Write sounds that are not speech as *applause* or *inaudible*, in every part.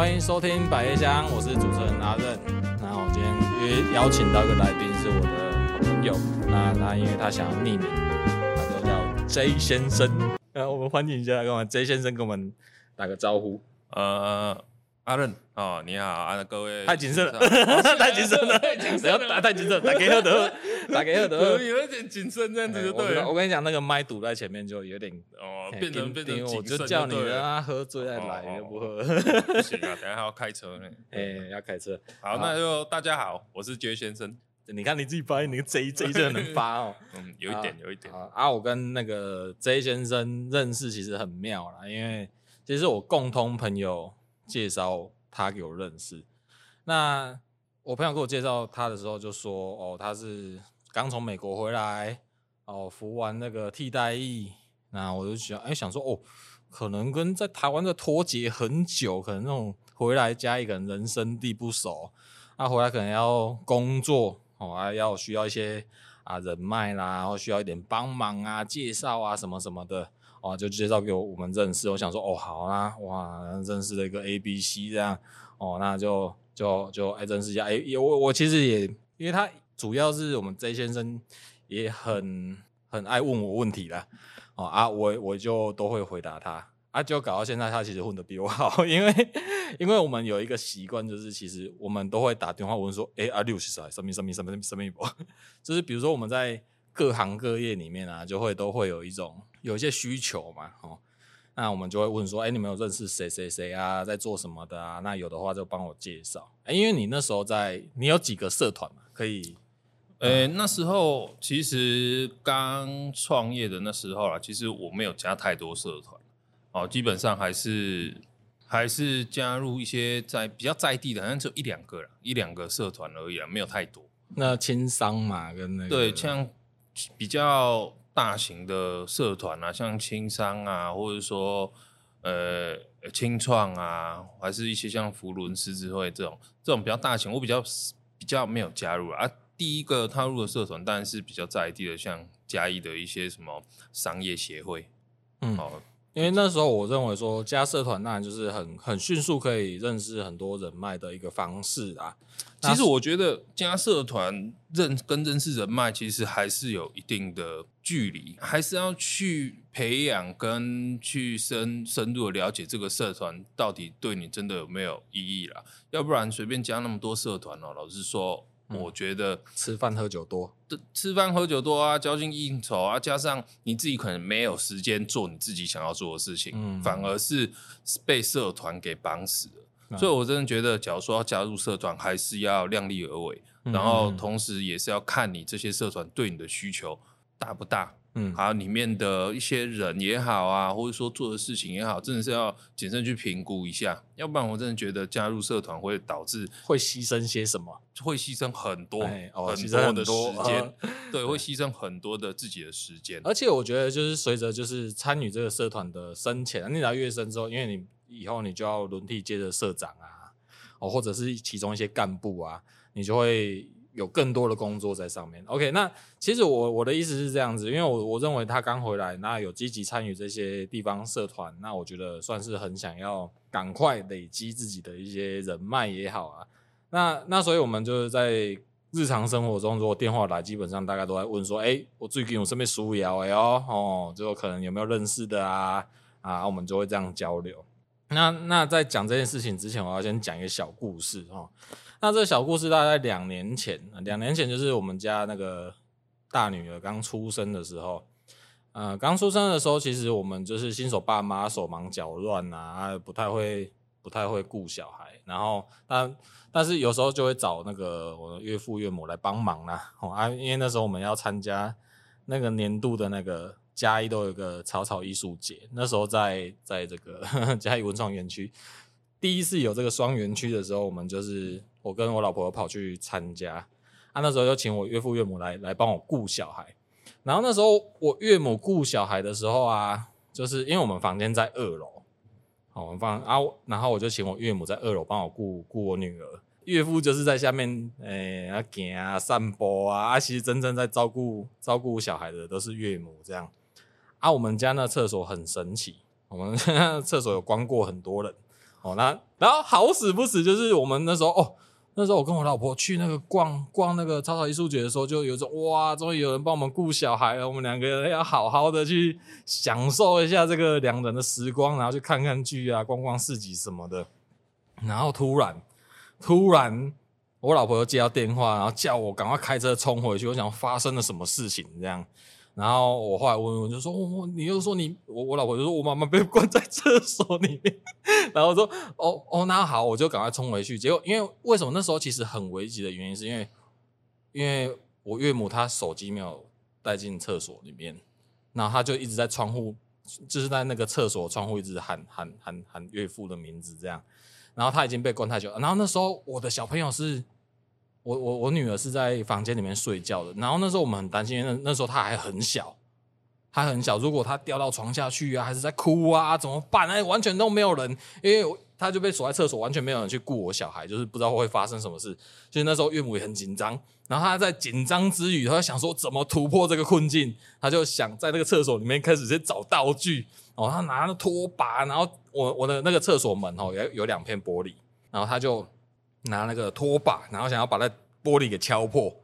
欢迎收听百叶箱，我是主持人阿任。那我今天约邀请到一个来宾是我的好朋友，那他因为他想要匿名，他就叫 J 先生。那我们欢迎一下，跟我们 J 先生跟我们打个招呼。呃。阿任哦，你好，啊，各位 *laughs* 太谨慎了，太谨慎了，太谨慎了，太谨慎，打给赫德，打给二德，*laughs* 有一点谨慎这样子就对了。我跟你讲，那个麦堵在前面就有点哦，变成变成我就叫你让他喝醉再来，又不喝，不行啊，等下还要开车呢。*laughs* 哎，要开车。好，那就大家好，我是 J 先生。你看你自己发现，你个 J J 真的能发哦。*laughs* 嗯，有一点，有一点。啊，我跟那个 J 先生认识其实很妙啦，因为其实我共同朋友介绍。他给我认识，那我朋友给我介绍他的时候就说：“哦，他是刚从美国回来，哦，服完那个替代役。”那我就想，哎，想说，哦，可能跟在台湾的脱节很久，可能那种回来加一个人人生地不熟，那回来可能要工作，哦，还要需要一些啊人脉啦，然后需要一点帮忙啊、介绍啊什么什么的。哦，就介绍给我我们认识。我想说，哦，好啦，哇，认识了一个 A、B、C 这样，哦，那就就就哎认识一下。哎，我我其实也，因为他主要是我们 J 先生也很很爱问我问题啦。哦啊，我我就都会回答他。啊，就搞到现在，他其实混的比我好，*laughs* 因为因为我们有一个习惯，就是其实我们都会打电话问说，哎，阿六是谁？什么什么什么什么什么？*laughs* 就是比如说我们在各行各业里面啊，就会都会有一种。有一些需求嘛，哦，那我们就会问说，哎、你们有认识谁谁谁啊，在做什么的啊？那有的话就帮我介绍。哎、因为你那时候在，你有几个社团嘛？可以，呃、欸，那时候其实刚创业的那时候啦，其实我没有加太多社团，哦，基本上还是还是加入一些在比较在地的，好像只有一两个啦，一两个社团而已啊，没有太多。那轻商嘛，跟那个对，像比较。大型的社团啊，像轻商啊，或者说呃青创啊，还是一些像福伦狮子会这种这种比较大型，我比较比较没有加入啊。第一个踏入的社团当然是比较在地的，像嘉义的一些什么商业协会，嗯，好。因为那时候我认为说加社团那就是很很迅速可以认识很多人脉的一个方式啊。其实我觉得加社团认跟认识人脉其实还是有一定的距离，还是要去培养跟去深深入的了解这个社团到底对你真的有没有意义啦。要不然随便加那么多社团哦，老实说。我觉得吃饭喝酒多，吃饭喝酒多啊，交际应酬啊，加上你自己可能没有时间做你自己想要做的事情，嗯，反而是被社团给绑死了。嗯，所以我真的觉得，假如说要加入社团，还是要量力而为，嗯，然后同时也是要看你这些社团对你的需求大不大。嗯，还有里面的一些人也好啊，或者说做的事情也好，真的是要谨慎去评估一下，要不然我真的觉得加入社团会导致会牺牲些什么，会牺牲很多，哎哦、很多的时间，呃、*laughs* 对，会牺牲很多的自己的时间。而且我觉得就是随着就是参与这个社团的深浅，你来越深之后，因为你以后你就要轮替接着社长啊，哦，或者是其中一些干部啊，你就会。有更多的工作在上面。OK，那其实我我的意思是这样子，因为我我认为他刚回来，那有积极参与这些地方社团，那我觉得算是很想要赶快累积自己的一些人脉也好啊。那那所以我们就是在日常生活中，如果电话来，基本上大家都在问说，哎、我最近有什么需要哎哦哦，就可能有没有认识的啊啊，我们就会这样交流。那那在讲这件事情之前，我要先讲一个小故事哦。那这个小故事大概两年前，两年前就是我们家那个大女儿刚出生的时候，呃，刚出生的时候，其实我们就是新手爸妈，手忙脚乱啊，不太会不太会顾小孩，然后但但是有时候就会找那个我的岳父岳母来帮忙啦，哦啊，因为那时候我们要参加那个年度的那个嘉义都有个草草艺术节，那时候在在这个 *laughs* 嘉义文创园区。第一次有这个双园区的时候，我们就是我跟我老婆跑去参加，啊，那时候就请我岳父岳母来来帮我顾小孩。然后那时候我岳母顾小孩的时候啊，就是因为我们房间在二楼，好，我们放啊，然后我就请我岳母在二楼帮我顾顾我女儿，岳父就是在下面诶啊行啊散步啊，啊，其实真正在照顾照顾小孩的都是岳母这样。啊，我们家那厕所很神奇，我们 *laughs* 厕所有关过很多人。哦，那然后好死不死，就是我们那时候哦，那时候我跟我老婆去那个逛逛那个草草艺术节的时候，就有一种哇，终于有人帮我们顾小孩了，我们两个人要好好的去享受一下这个两人的时光，然后去看看剧啊，逛逛市集什么的。然后突然，突然我老婆又接到电话，然后叫我赶快开车冲回去，我想发生了什么事情这样。然后我后来问问，就说：“我、哦、你又说你我我老婆就说我妈妈被 *laughs* 关在厕所里面。*laughs* ”然后说：“哦哦，那好，我就赶快冲回去。”结果因为为什么那时候其实很危急的原因，是因为因为我岳母她手机没有带进厕所里面，然后她就一直在窗户，就是在那个厕所窗户一直喊喊喊喊岳父的名字这样。然后她已经被关太久了，然后那时候我的小朋友是。我我我女儿是在房间里面睡觉的，然后那时候我们很担心，那那时候她还很小，她很小，如果她掉到床下去啊，还是在哭啊，怎么办？哎，完全都没有人，因为她就被锁在厕所，完全没有人去顾我小孩，就是不知道会发生什么事。所以那时候岳母也很紧张，然后她在紧张之余，她在想说怎么突破这个困境，她就想在那个厕所里面开始去找道具，哦，她拿那拖把，然后我我的那个厕所门哦有有两片玻璃，然后她就。拿那个拖把，然后想要把那玻璃给敲破，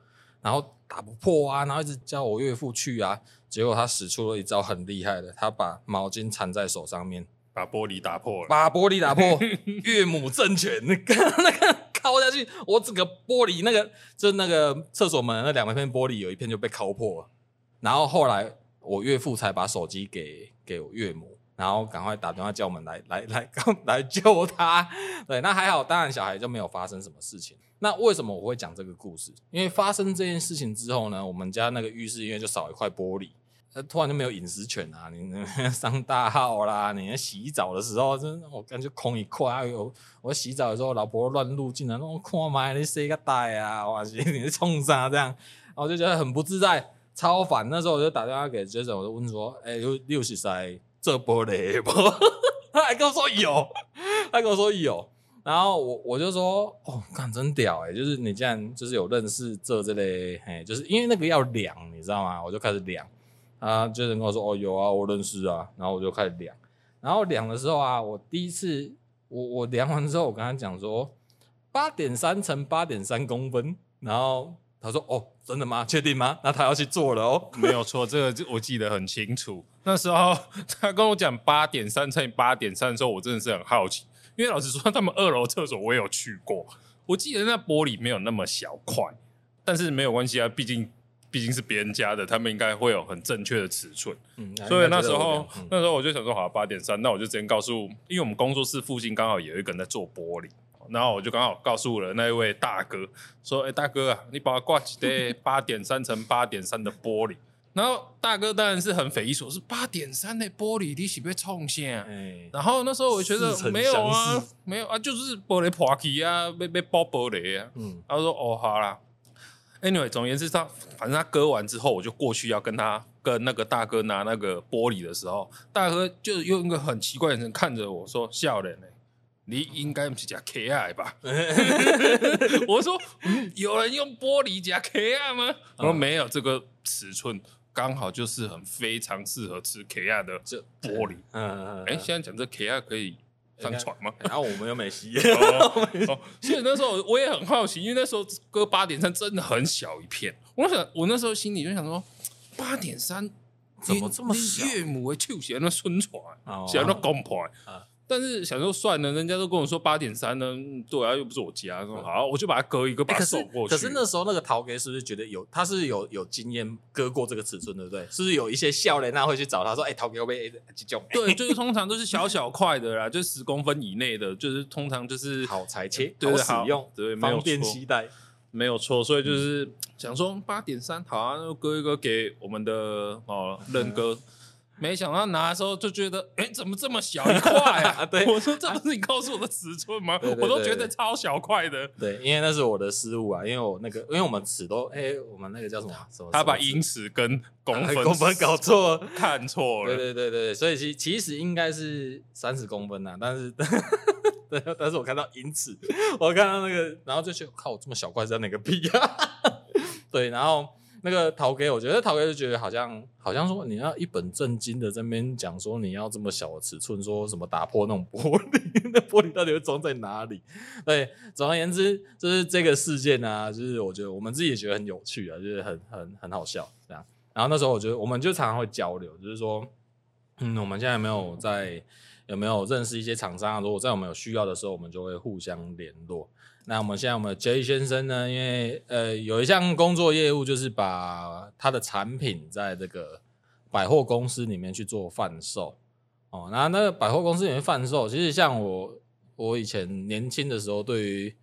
然后打不破啊，然后一直叫我岳父去啊，结果他使出了一招很厉害的，他把毛巾缠在手上面，把玻璃打破了，把玻璃打破，岳母正拳，那个那个敲下去，我整个玻璃那个就那个厕所门那两片玻璃有一片就被敲破了，然后后来我岳父才把手机给给我岳母。然后赶快打电话叫我们来 *laughs* 来来来救他，对，那还好，当然小孩就没有发生什么事情。那为什么我会讲这个故事？因为发生这件事情之后呢，我们家那个浴室因为就少一块玻璃，突然就没有隐私权啊！你上大号啦，你洗澡的时候，真我感觉空一块。哎呦，我洗澡的时候，老婆乱入进来，我看嘛，你谁个带啊？哇塞，你是冲啥这样？我就觉得很不自在，超烦。那时候我就打电话给 Jason，我就问说，哎，有六十岁。这玻璃不？*laughs* 他还跟我说有，*laughs* 他跟我说有，然后我我就说哦，干真屌哎、就是你既然就是有认识这这类，嘿，就是因为那个要量，你知道吗？我就开始量，啊，就是跟我说哦有啊，我认识啊，然后我就开始量，然后量的时候啊，我第一次我我量完之后，我跟他讲说八点三乘八点三公分，然后他说哦，真的吗？确定吗？那他要去做了哦，*laughs* 没有错，这个我记得很清楚。那时候 *laughs* 他跟我讲八点三乘以八点三的时候，我真的是很好奇，因为老实说，他们二楼厕所我也有去过，我记得那玻璃没有那么小块，但是没有关系啊，毕竟毕竟是别人家的，他们应该会有很正确的尺寸。嗯，所以那时候、嗯、那时候我就想说，好，八点三，那我就直接告诉，因为我们工作室附近刚好有一个人在做玻璃，然后我就刚好告诉了那一位大哥，说，哎、欸，大哥啊，你把我挂几对八点三乘八点三的玻璃。然后大哥当然是很匪夷所思，八点三的玻璃你是被冲线啊？然后那时候我觉得没有啊，没有啊，就是玻璃破皮啊，被被爆玻璃啊。嗯，他说哦好啦，anyway，总而言之，他反正他割完之后，我就过去要跟他跟那个大哥拿那个玻璃的时候，大哥就用一个很奇怪的眼神看着我说：“笑脸呢，你应该不是加 KI 吧？” *laughs* 我说、嗯：“有人用玻璃夹 KI 吗？”他说：“没有这个尺寸。”刚好就是很非常适合吃 K R 的这玻璃，嗯嗯，哎、欸，现在讲这 K R 可以上传吗？然后、欸、我们又 *laughs* 没吸，哦，所以那时候我也很好奇，因为那时候割八点三真的很小一片，我想我那时候心里就想说，八点三怎么这么小？岳母的手写那宣传，写那公牌。但是想说算了，人家都跟我说八点三呢，对啊，又不是我家，说好，我就把它割一个，把它送过去。可是那时候那个陶给是不是觉得有，他是有有经验割过这个尺寸，对不对？是不是有一些笑脸那会去找他说，哎、欸，陶给会不会这种？*laughs* 对，就是通常都是小小块的啦，就十公分以内的，就是通常就是好裁切，对，好使用，对，方便携带，没有错。所以就是想说八点三，好啊，那割一个给我们的哦任哥。嗯没想到拿的时候就觉得，*laughs* 哎，怎么这么小一块啊？*laughs* 对，我说这不是你告诉我的尺寸吗？我都觉得超小块的。对，因为那是我的失误啊，因为我那个，因为我们尺都，哎，我们那个叫什么？他把英尺跟公分、啊、公分搞错，看错了。对对对对，所以其其实应该是三十公分呐，但是，*laughs* 对，但是我看到英尺，我看到那个，然后就觉得靠，这么小块是要哪个屁啊？对，然后。那个陶给，我觉得陶给就觉得好像好像说你要一本正经的在边讲说你要这么小的尺寸，说什么打破那种玻璃，*laughs* 那玻璃到底会装在哪里？对，总而言之，就是这个事件啊，就是我觉得我们自己也觉得很有趣啊，就是很很很好笑这样。然后那时候我觉得我们就常常会交流，就是说，嗯，我们现在有没有在有没有认识一些厂商啊？如果在我们有需要的时候，我们就会互相联络。那我们现在我们 J 先生呢，因为呃有一项工作业务，就是把他的产品在这个百货公司里面去做贩售哦。那那个百货公司里面贩售，其实像我我以前年轻的时候，对于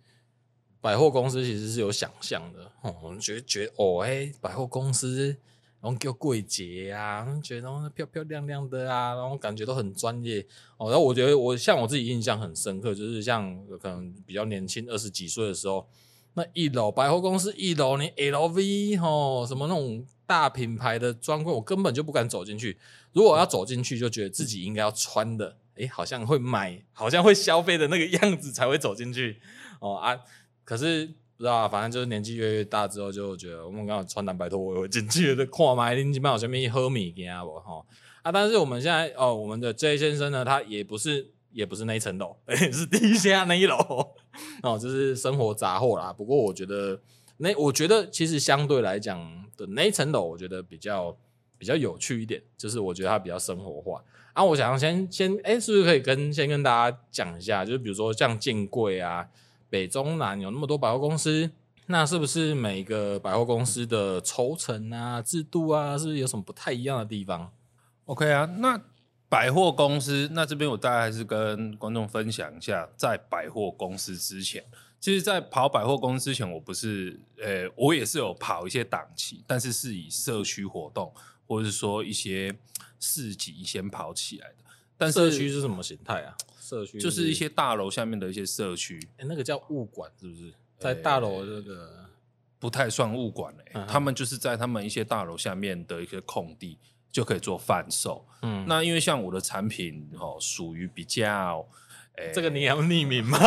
百货公司其实是有想象的哦，我们觉得觉得哦，哎，百货公司。然后叫柜姐啊，觉得然后漂漂亮亮的啊，然后感觉都很专业哦。然后我觉得我像我自己印象很深刻，就是像可能比较年轻二十几岁的时候，那一楼百货公司一楼，你 LV 哦，什么那种大品牌的专柜，我根本就不敢走进去。如果要走进去，就觉得自己应该要穿的，诶，好像会买，好像会消费的那个样子才会走进去哦啊。可是。不知道，反正就是年纪越来越大之后，就觉得我们刚好穿蓝白拖，我会进去的看嘛，你基本上前面喝米给我哈啊。但是我们现在哦，我们的 J 先生呢，他也不是也不是那一层楼，*laughs* 是地下那一楼哦，就是生活杂货啦。不过我觉得那我觉得其实相对来讲的那一层楼，我觉得比较比较有趣一点，就是我觉得它比较生活化啊。我想要先先哎，是不是可以跟先跟大家讲一下，就是比如说像建柜啊。北中南有那么多百货公司，那是不是每个百货公司的抽成啊、制度啊，是不是有什么不太一样的地方？OK 啊，那百货公司，那这边我大概还是跟观众分享一下，在百货公司之前，其实，在跑百货公司之前，我不是，呃，我也是有跑一些档期，但是是以社区活动或者是说一些市集先跑起来的。但社区是什么形态啊？社区就是一些大楼下面的一些社区，哎，那个叫物管是不是？在大楼这个不太算物管嘞，他们就是在他们一些大楼下面的一些空地就可以做贩售。嗯，那因为像我的产品哦，属于比较。欸、这个你要匿名吗？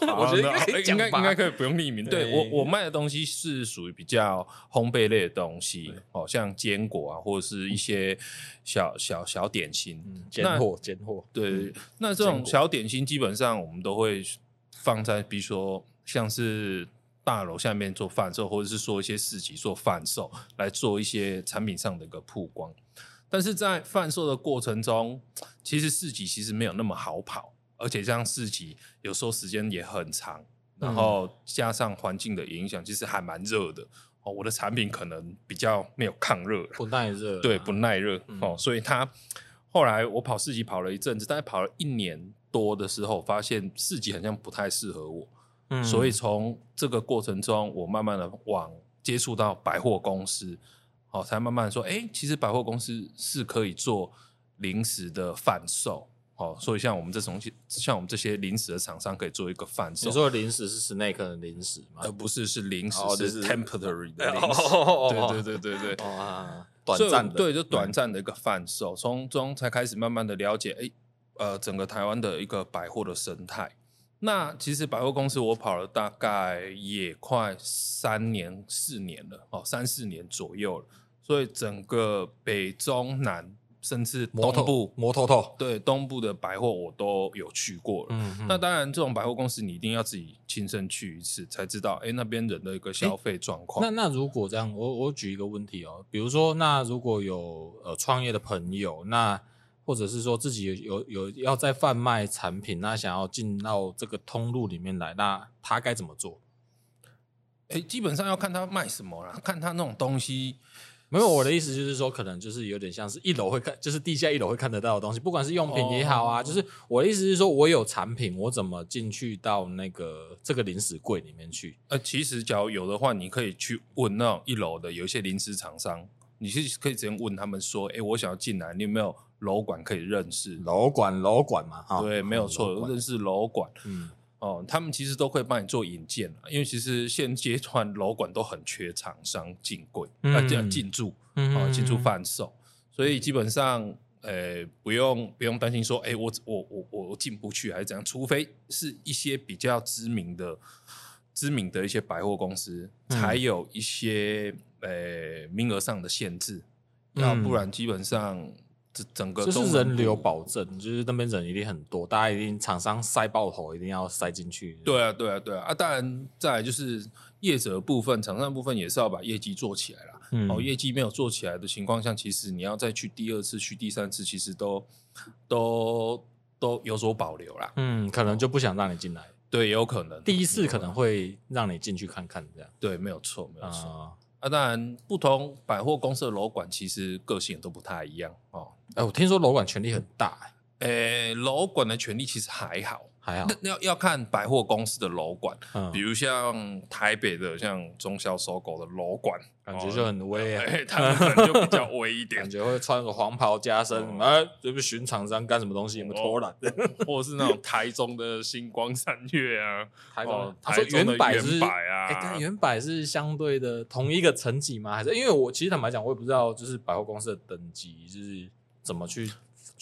我觉得应该应该可以不用匿名。对，我我卖的东西是属于比较烘焙类的东西，哦，像坚果啊，或者是一些小小小点心，尖货尖货。对，嗯、那这种小点心基本上我们都会放在，比如说像是大楼下面做贩售，或者是说一些市集做贩售，来做一些产品上的一个曝光。但是在贩售的过程中，其实市集其实没有那么好跑。而且这样市集有时候时间也很长，然后加上环境的影响，其实还蛮热的哦。我的产品可能比较没有抗热，不耐热，对，不耐热哦。所以他后来我跑市集跑了一阵子，大概跑了一年多的时候，发现市集好像不太适合我。嗯，所以从这个过程中，我慢慢的往接触到百货公司，哦，才慢慢说，哎，其实百货公司是可以做零食的贩售。哦，所以像我们这种，像我们这些零食的厂商，可以做一个贩售。你说的零食是 snake 的零食吗？呃，不是，是零食，是 temporary 的零食。对对对对对。啊，短暂的。对，就短暂的一个贩售，从中才开始慢慢的了解，哎，呃，整个台湾的一个百货的生态。那其实百货公司我跑了大概也快三年四年了，哦，三四年左右了。所以整个北中南。甚至东部摩托托，对东部的百货我都有去过了。嗯嗯，那当然，这种百货公司你一定要自己亲身去一次，才知道哎、欸、那边人的一个消费状况。那那如果这样，我我举一个问题哦，比如说，那如果有呃创业的朋友，那或者是说自己有有，有要在贩卖产品，那想要进到这个通路里面来，那他该怎么做？哎、欸，基本上要看他卖什么啦，看他那种东西。没有，我的意思就是说，可能就是有点像是一楼会看，就是地下一楼会看得到的东西，不管是用品也好啊，哦、就是我的意思是说，我有产品，我怎么进去到那个这个零食柜里面去？呃，其实假如有的话，你可以去问那种一楼的有一些零食厂商，你是可以直接问他们说，哎，我想要进来，你有没有楼管可以认识？楼管，楼管嘛，哈，对，没有错，认识楼管，嗯。哦，他们其实都会帮你做引荐，因为其实现阶段楼管都很缺厂商进柜，啊这样进驻，啊进驻贩售，所以基本上，呃，不用不用担心说，哎，我我我我进不去还是怎样，除非是一些比较知名的、知名的一些百货公司，才有一些呃名额上的限制，要不然基本上这整个就是人流保证，就是那边人一定很多，大家一定厂商塞爆头，一定要塞进去。对啊，对啊，对啊啊！当然，再来就是业者的部分，厂商的部分也是要把业绩做起来啦。嗯、哦，业绩没有做起来的情况下，其实你要再去第二次、去第三次，其实都都都有所保留啦。嗯，可能就不想让你进来。对，有可能第一次可能会让你进去看看这样。对，没有错，没有错。啊，啊，当然，不同百货公司的楼管其实个性都不太一样哦。哎，我听说楼管权力很大，欸。哎，楼管的权力其实还好。还好，那要要看百货公司的楼管，嗯，比如像台北的像中小收购的楼管，感觉就很威啊，*laughs* 他们可能就比较威一点，感觉会穿个黄袍加身，哎，这不巡厂商干什么东西？有没有偷懒？*laughs* 或者是那种台中的星光三月啊，台中，他说远百是啊，哎，但远百是相对的同一个层级吗？还是因为我其实坦白讲，我也不知道，就是百货公司的等级就是怎么去。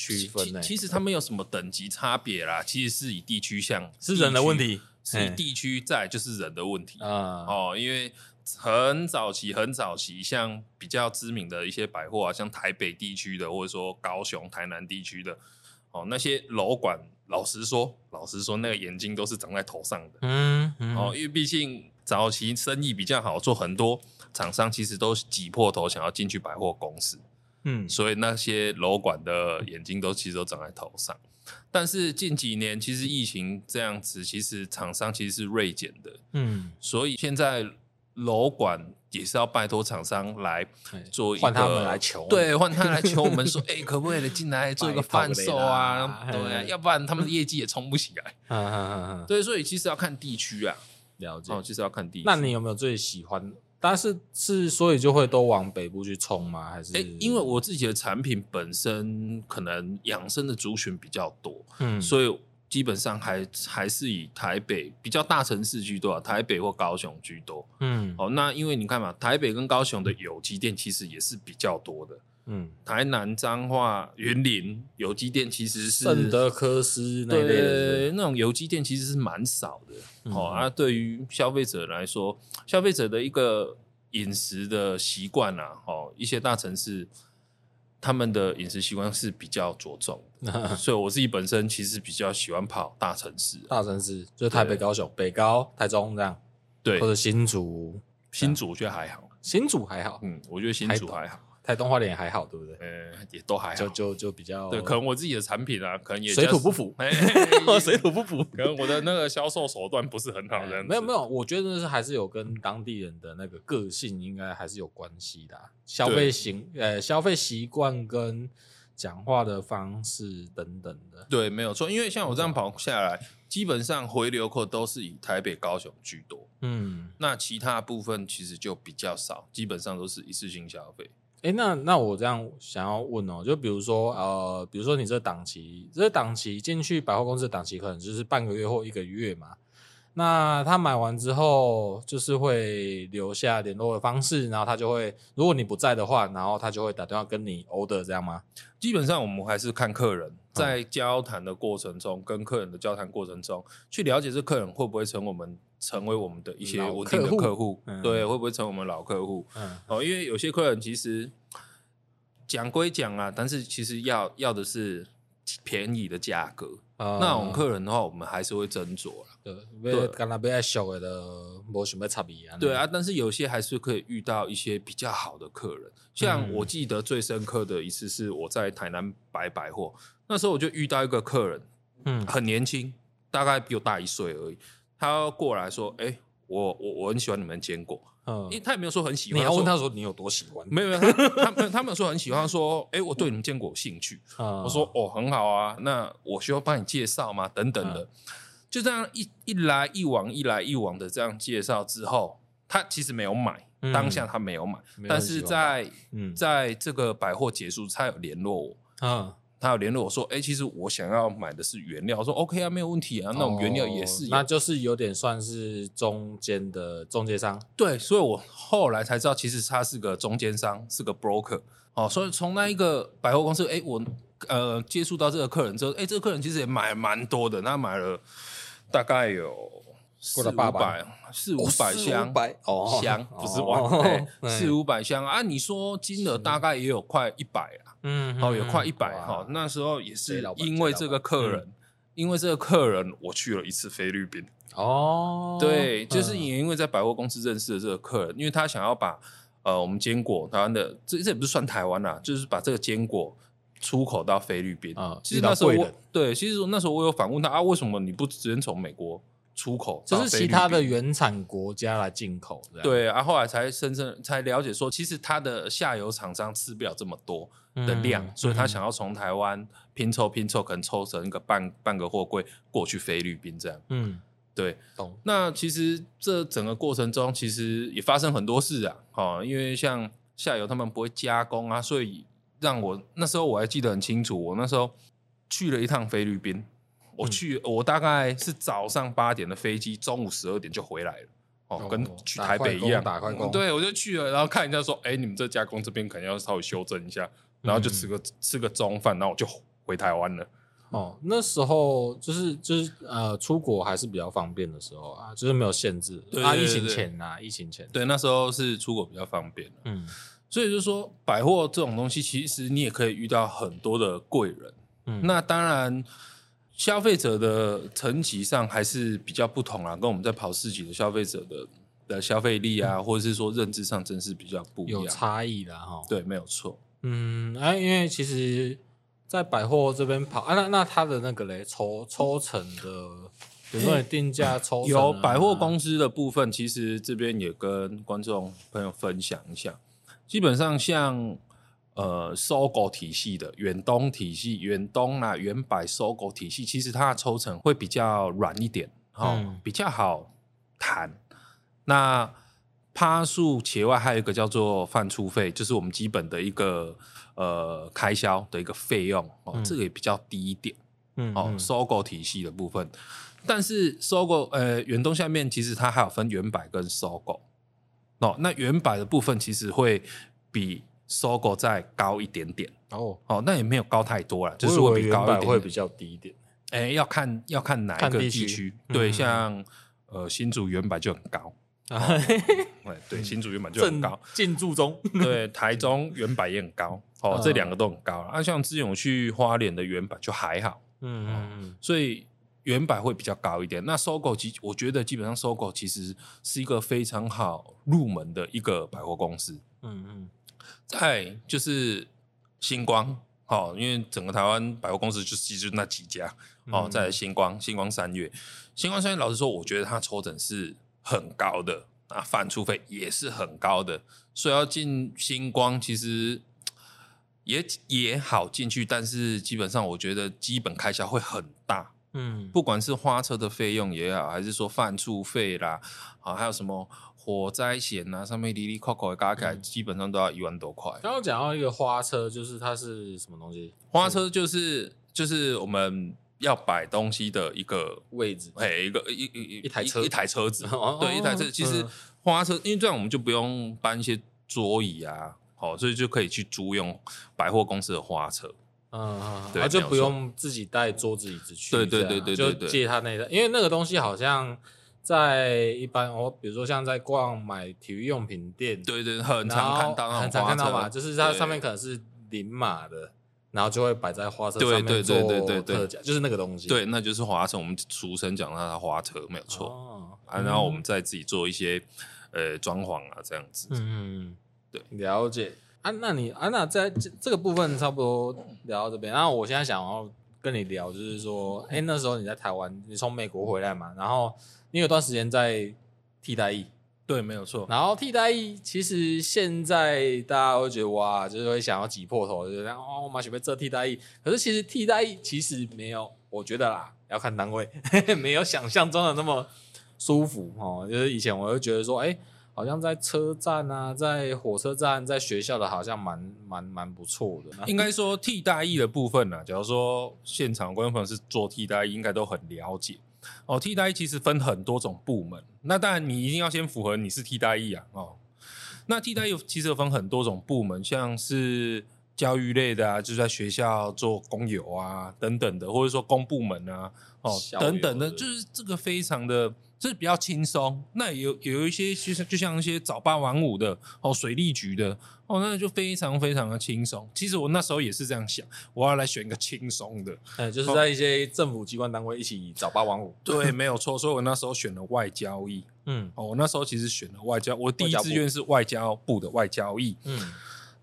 区分呢？其实他们有什么等级差别啦？其实是以地区像是人的问题，是以地区在就是人的问题啊。哦，因为很早期、很早期，像比较知名的一些百货啊，像台北地区的，或者说高雄、台南地区的，哦，那些楼管，老实说，老实说，那个眼睛都是长在头上的。嗯，嗯哦，因为毕竟早期生意比较好做，很多厂商其实都挤破头想要进去百货公司。嗯，所以那些楼管的眼睛都其实都长在头上，但是近几年其实疫情这样子，其实厂商其实是锐减的，嗯，所以现在楼管也是要拜托厂商来做一个，换他们来求，对，换他来求我们说，*laughs* 哎、欸，可不可以进来做一个贩售啊？对啊，要不然他们的业绩也冲不起来。*laughs* 对，所以其实要看地区啊，了解，哦，其实要看地区。那你有没有最喜欢？但是是所以就会都往北部去冲吗？还是？欸，因为我自己的产品本身可能养生的族群比较多，嗯，所以基本上还还是以台北比较大城市居多啊，台北或高雄居多，嗯，哦，那因为你看嘛，台北跟高雄的有机店其实也是比较多的。嗯，台南彰化云林有机店其实是圣德科斯那类的，那种有机店其实是蛮少的。嗯、哦，啊，对于消费者来说，消费者的一个饮食的习惯啊，哦，一些大城市他们的饮食习惯是比较着重，*laughs* 所以我自己本身其实比较喜欢跑大城市，大城市就是台北、高雄、北高、台中这样，对，或者新竹，新竹我觉得还好，新竹还好，嗯，我觉得新竹还好。台东花莲也还好，对不对？呃，也都还好，就就就比较对。可能我自己的产品啊，可能也水土不服，*laughs* 水土不服。可能我的那个销售手段不是很好的。没有没有，我觉得是还是有跟当地人的那个个性应该还是有关系的。消费行呃消费习惯跟讲话的方式等等的。对，没有错。因为像我这样跑下来，基本上回流客都是以台北、高雄居多。嗯，那其他部分其实就比较少，基本上都是一次性消费。哎、欸，那那我这样想要问哦，就比如说呃，比如说你这档期，这个档期进去百货公司的档期可能就是半个月或一个月嘛。那他买完之后，就是会留下联络的方式，然后他就会，如果你不在的话，然后他就会打电话跟你 order 这样吗？基本上我们还是看客人在交谈的过程中，嗯、跟客人的交谈过程中，去了解这客人会不会成我们。成为我们的一些稳定的客户，对，会不会成为我们老客户？嗯，哦，因为有些客人其实讲归讲啊，但是其实要要的是便宜的价格。嗯、那种客人的话，我们还是会斟酌了。对，对，跟他比较小的，没什么差别啊。对啊，但是有些还是可以遇到一些比较好的客人。像我记得最深刻的一次是我在台南摆百货，那时候我就遇到一个客人，嗯，很年轻，大概比我大一岁而已。他过来说：“哎、欸，我我我很喜欢你们坚果，嗯，因为他也没有说很喜欢。你要问他说你有多喜欢？没有没有，他他没有他没有说很喜欢。说，哎、欸，我对你们坚果有兴趣。*laughs* 嗯、我说，哦，很好啊，那我需要帮你介绍吗？等等的，嗯、就这样一一来一往，一来一往的这样介绍之后，他其实没有买，嗯、当下他没有买，但是在、嗯、在这个百货结束，他有联络我，嗯。”他有联络我说：“哎、欸，其实我想要买的是原料。”我说：“OK 啊，没有问题啊。”那我们原料也是、哦，那就是有点算是中间的中介商。对，所以我后来才知道，其实他是个中间商，是个 broker。哦，所以从那一个百货公司，哎、欸，我呃接触到这个客人之后，哎、欸，这个客人其实也买蛮多的，他买了大概有四五百，四五百箱，哦箱不是万，四五百箱啊！你说金额大概也有快一百啊，嗯，哦，也快一百哈。那时候也是因为这个客人，因为这个客人，我去了一次菲律宾。哦，对，就是也因为在百货公司认识的这个客人，因为他想要把呃我们坚果台湾的这这也不是算台湾啦，就是把这个坚果出口到菲律宾啊。其实那时候我对，其实那时候我有反问他啊，为什么你不直接从美国？出口就是其他的原产国家来进口，对啊，后来才深深才了解说，其实它的下游厂商吃不了这么多的量，嗯、所以他想要从台湾拼凑拼凑，可能凑成一个半半个货柜过去菲律宾这样。嗯，对，懂。那其实这整个过程中，其实也发生很多事啊，哦，因为像下游他们不会加工啊，所以让我那时候我还记得很清楚，我那时候去了一趟菲律宾。我去，我大概是早上八点的飞机，中午十二点就回来了。哦，跟去台北一样，打快工。对，我就去了，然后看一下，说，哎，你们这加工这边可能要稍微修正一下，然后就吃个吃个中饭，然后我就回台湾了。哦，那时候就是就是呃，出国还是比较方便的时候啊，就是没有限制。啊，疫情前啊，疫情前，对，那时候是出国比较方便。嗯，所以就是说，百货这种东西，其实你也可以遇到很多的贵人。嗯，那当然。消费者的层级上还是比较不同啊，跟我们在跑市集的消费者的的消费力啊，嗯、或者是说认知上，真是比较不一样，有差异的哈。对，没有错。嗯，哎、啊，因为其实，在百货这边跑啊，那那他的那个嘞，抽抽成的，比如说你定价抽成、啊，有百货公司的部分，其实这边也跟观众朋友分享一下，基本上像。呃，SOGO 体系的远东体系，远东啊，远百 SOGO 体系，其实它的抽成会比较软一点，哦，嗯、比较好谈。那趴数，且外还有一个叫做饭出费，就是我们基本的一个呃开销的一个费用哦，嗯、这个也比较低一点。嗯，哦，SOGO 体系的部分，但是 SOGO 呃远东下面其实它还有分原百跟 SOGO 哦，那原百的部分其实会比。SOGO 再高一点点哦。哦，那也没有高太多了，就是会比高一点，会比较低一点。哎，要看要看哪一个地区，对，像呃新竹原百就很高，*laughs* 对，新竹原本就很高，进驻中，对，台中原版也很高，*laughs* 哦，这两个都很高。啊，像之前我去花莲的原版就还好，嗯嗯，所以原版会比较高一点。那 SOGO 其我觉得基本上 SOGO 其实是一个非常好入门的一个百货公司，嗯嗯。在就是星光，哦，因为整个台湾百货公司就其实就那几家，哦，在星光、星光三月、星光三月，老实说，我觉得它抽整是很高的，啊，贩出费也是很高的，所以要进星光其实也也好进去，但是基本上我觉得基本开销会很大，嗯，不管是花车的费用也好，还是说饭出费啦，啊，还有什么。火灾险啊，上面哩哩扣扣的加起来，基本上都要一万多块。刚刚讲到一个花车，就是它是什么东西？花车就是就是我们要摆东西的一个位置，哎，一个一一一台车，一台车子，对，一台车。其实花车，因为这样我们就不用搬一些桌椅啊，好，所以就可以去租用百货公司的花车。嗯，对，就不用自己带桌子椅子去。对对对对，就借他那个，因为那个东西好像。在一般我比如说像在逛买体育用品店，对对，很常看到，很常看到嘛，就是它上面可能是零码的，然后就会摆在花车上面做特价，就是那个东西，对，那就是花车，我们俗称讲它的花车没有错。啊，然后我们再自己做一些呃装潢啊这样子，嗯，对，了解。啊，那你啊那在这这个部分差不多聊到这边，然后我现在想要跟你聊，就是说，哎，那时候你在台湾，你从美国回来嘛，然后。你有段时间在替代役，对，没有错。然后替代役其实现在大家会觉得哇，就是会想要挤破头，就这样哦，我马上被这替代役。可是其实替代役其实没有，我觉得啦，要看单位，*laughs* 没有想象中的那么舒服哦。就是以前我会觉得说，哎，好像在车站啊，在火车站，在学校的，好像蛮蛮蛮不错的。应该说替代役的部分呢，假如说现场观众朋友是做替代役，应该都很了解。哦，替代役其实分很多种部门，那当然你一定要先符合你是替代役啊。哦，那替代役其实有分很多种部门，像是教育类的啊，就在学校做工友啊等等的，或者说公部门啊哦等等的，就是这个非常的。这是比较轻松，那有有一些就像就像一些早八晚五的哦，水利局的哦，那就非常非常的轻松。其实我那时候也是这样想，我要来选一个轻松的，哎，就是在一些政府机关单位一起早八晚五。对，没有错，所以我那时候选了外交易。嗯，哦，我那时候其实选了外交，我第一志愿是外交部的外交易。嗯，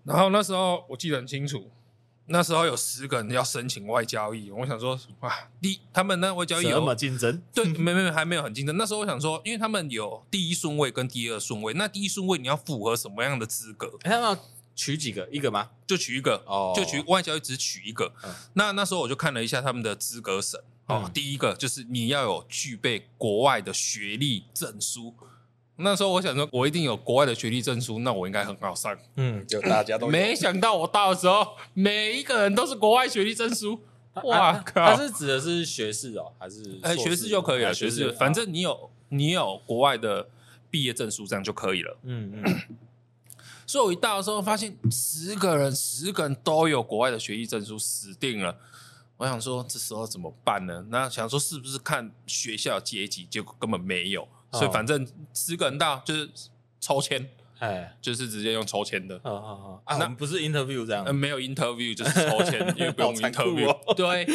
然后那时候我记得很清楚。那时候有十个人要申请外交易，我想说，哇，第他们那外交易有那么竞争？*laughs* 对，没没没，还没有很竞争。那时候我想说，因为他们有第一顺位跟第二顺位，那第一顺位你要符合什么样的资格？他们要取几个？一个吗？就取一个哦，就取外交易只取一个。嗯、那那时候我就看了一下他们的资格审哦，嗯、第一个就是你要有具备国外的学历证书。那时候我想说，我一定有国外的学历证书，那我应该很好上。嗯，就大家都没想到，我到的时候，每一个人都是国外学历证书。哇靠！他是指的是学士哦，还是哎学士就可以了？学士，反正你有你有国外的毕业证书，这样就可以了。嗯嗯。*clears throat* 所以我一到的时候，发现十个人十个人都有国外的学历证书，死定了。我想说，这时候怎么办呢？那想说是不是看学校阶级？结果根本没有。所以反正十个人大就是抽签，哎，就是直接用抽签的。啊啊啊！啊，那不是 interview 这样？嗯，没有 interview 就是抽签，*laughs* 因为不用 interview。对。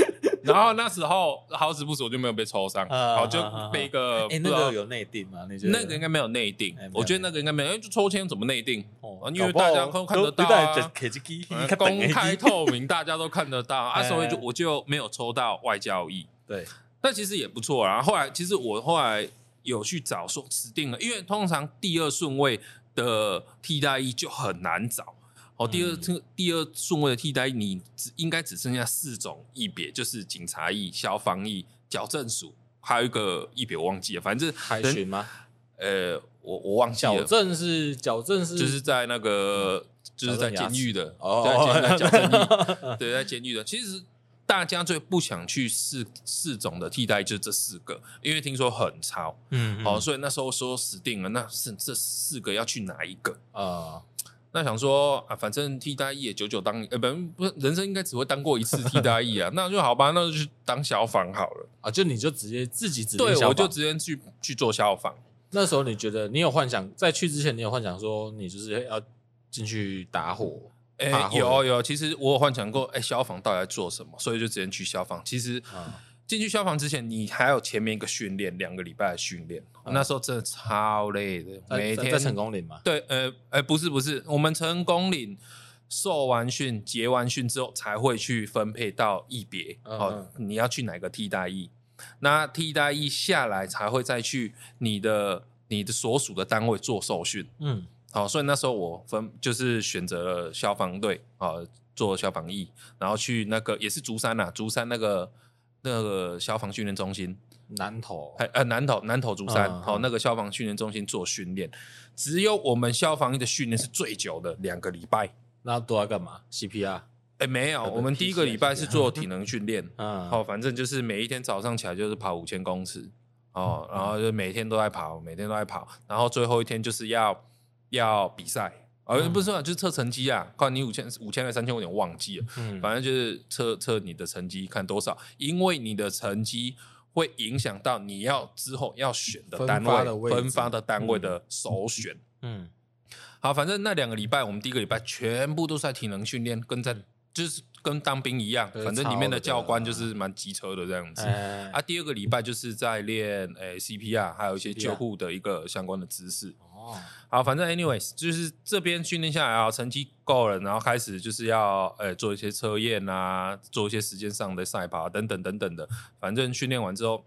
然后那时候好死不死我就没有被抽上，*laughs* 然后就被一个。哎，那个有内定吗？那那个应该没有内定。我觉得那个应该没有，因为就抽签怎么内定？哦，因为大家都看得到啊，*laughs* 公开透明，大家都看得到啊，所以就我就没有抽到外交役。对，但其实也不错啊。后来其实我后来。有去找说指定了，因为通常第二顺位的替代役就很难找。哦，第二这、嗯、第二顺位的替代役，你只应该只剩下四种役别，就是警察役、消防役、矫正署，还有一个役别我忘记了，反正海巡吗？呃，我我忘记了。矫正是矫正是就是在那个、嗯、就是在监狱的哦，在矫正 *laughs* 役，对，在监狱的，其实。大家最不想去四四种的替代，就是这四个，因为听说很超，嗯，嗯，好，所以那时候说死定了，那是这四个要去哪一个啊？呃、那想说啊，反正替代役也久久当，呃，不不，人生应该只会当过一次替代役啊，*laughs* 那就好吧，那就去当消防好了啊，就你就直接自己直接对，我就直接去去做消防。那时候你觉得你有幻想，在去之前你有幻想说你就是要进去打火？哎、欸，有有，其实我有幻想过，哎、欸，消防到底在做什么？所以就直接去消防。其实进去消防之前，你还有前面一个训练，两个礼拜的训练。嗯、那时候真的超累的，在每天在成功岭嘛？对，呃，哎、欸，不是不是，我们成功岭受完训、结完训之后，才会去分配到役别。哦、嗯嗯，你要去哪个替代役？那替代役下来，才会再去你的你的所属的单位做受训。嗯。好，所以那时候我分就是选择了消防队啊，做消防役，然后去那个也是竹山呐、啊，竹山那个那个消防训练中心，南投，还呃南投南投竹山，好、嗯、那个消防训练中心做训练，只有我们消防役的训练是最久的两个礼拜。那都要干嘛？CPR？哎没有，我们第一个礼拜是做体能训练，*laughs* 嗯，好，反正就是每一天早上起来就是跑五千公尺，哦，然后就每天都在跑，每天都在跑，然后最后一天就是要。要比赛，而、哦、不是说就是测成绩啊，看你五千五千还是三千，我有点忘记了。嗯，反正就是测测你的成绩，看多少，因为你的成绩会影响到你要之后要选的单位，分发的单位的首选。嗯，好，反正那两个礼拜，我们第一个礼拜全部都是在体能训练，跟在就是跟当兵一样，反正里面的教官就是蛮机车的这样子。啊，第二个礼拜就是在练诶、欸、CPR，还有一些救护的一个相关的知识。哦，好，反正 anyways 就是这边训练下来啊，成绩够了，然后开始就是要呃、欸、做一些测验啊，做一些时间上的赛跑等等等等的。反正训练完之后，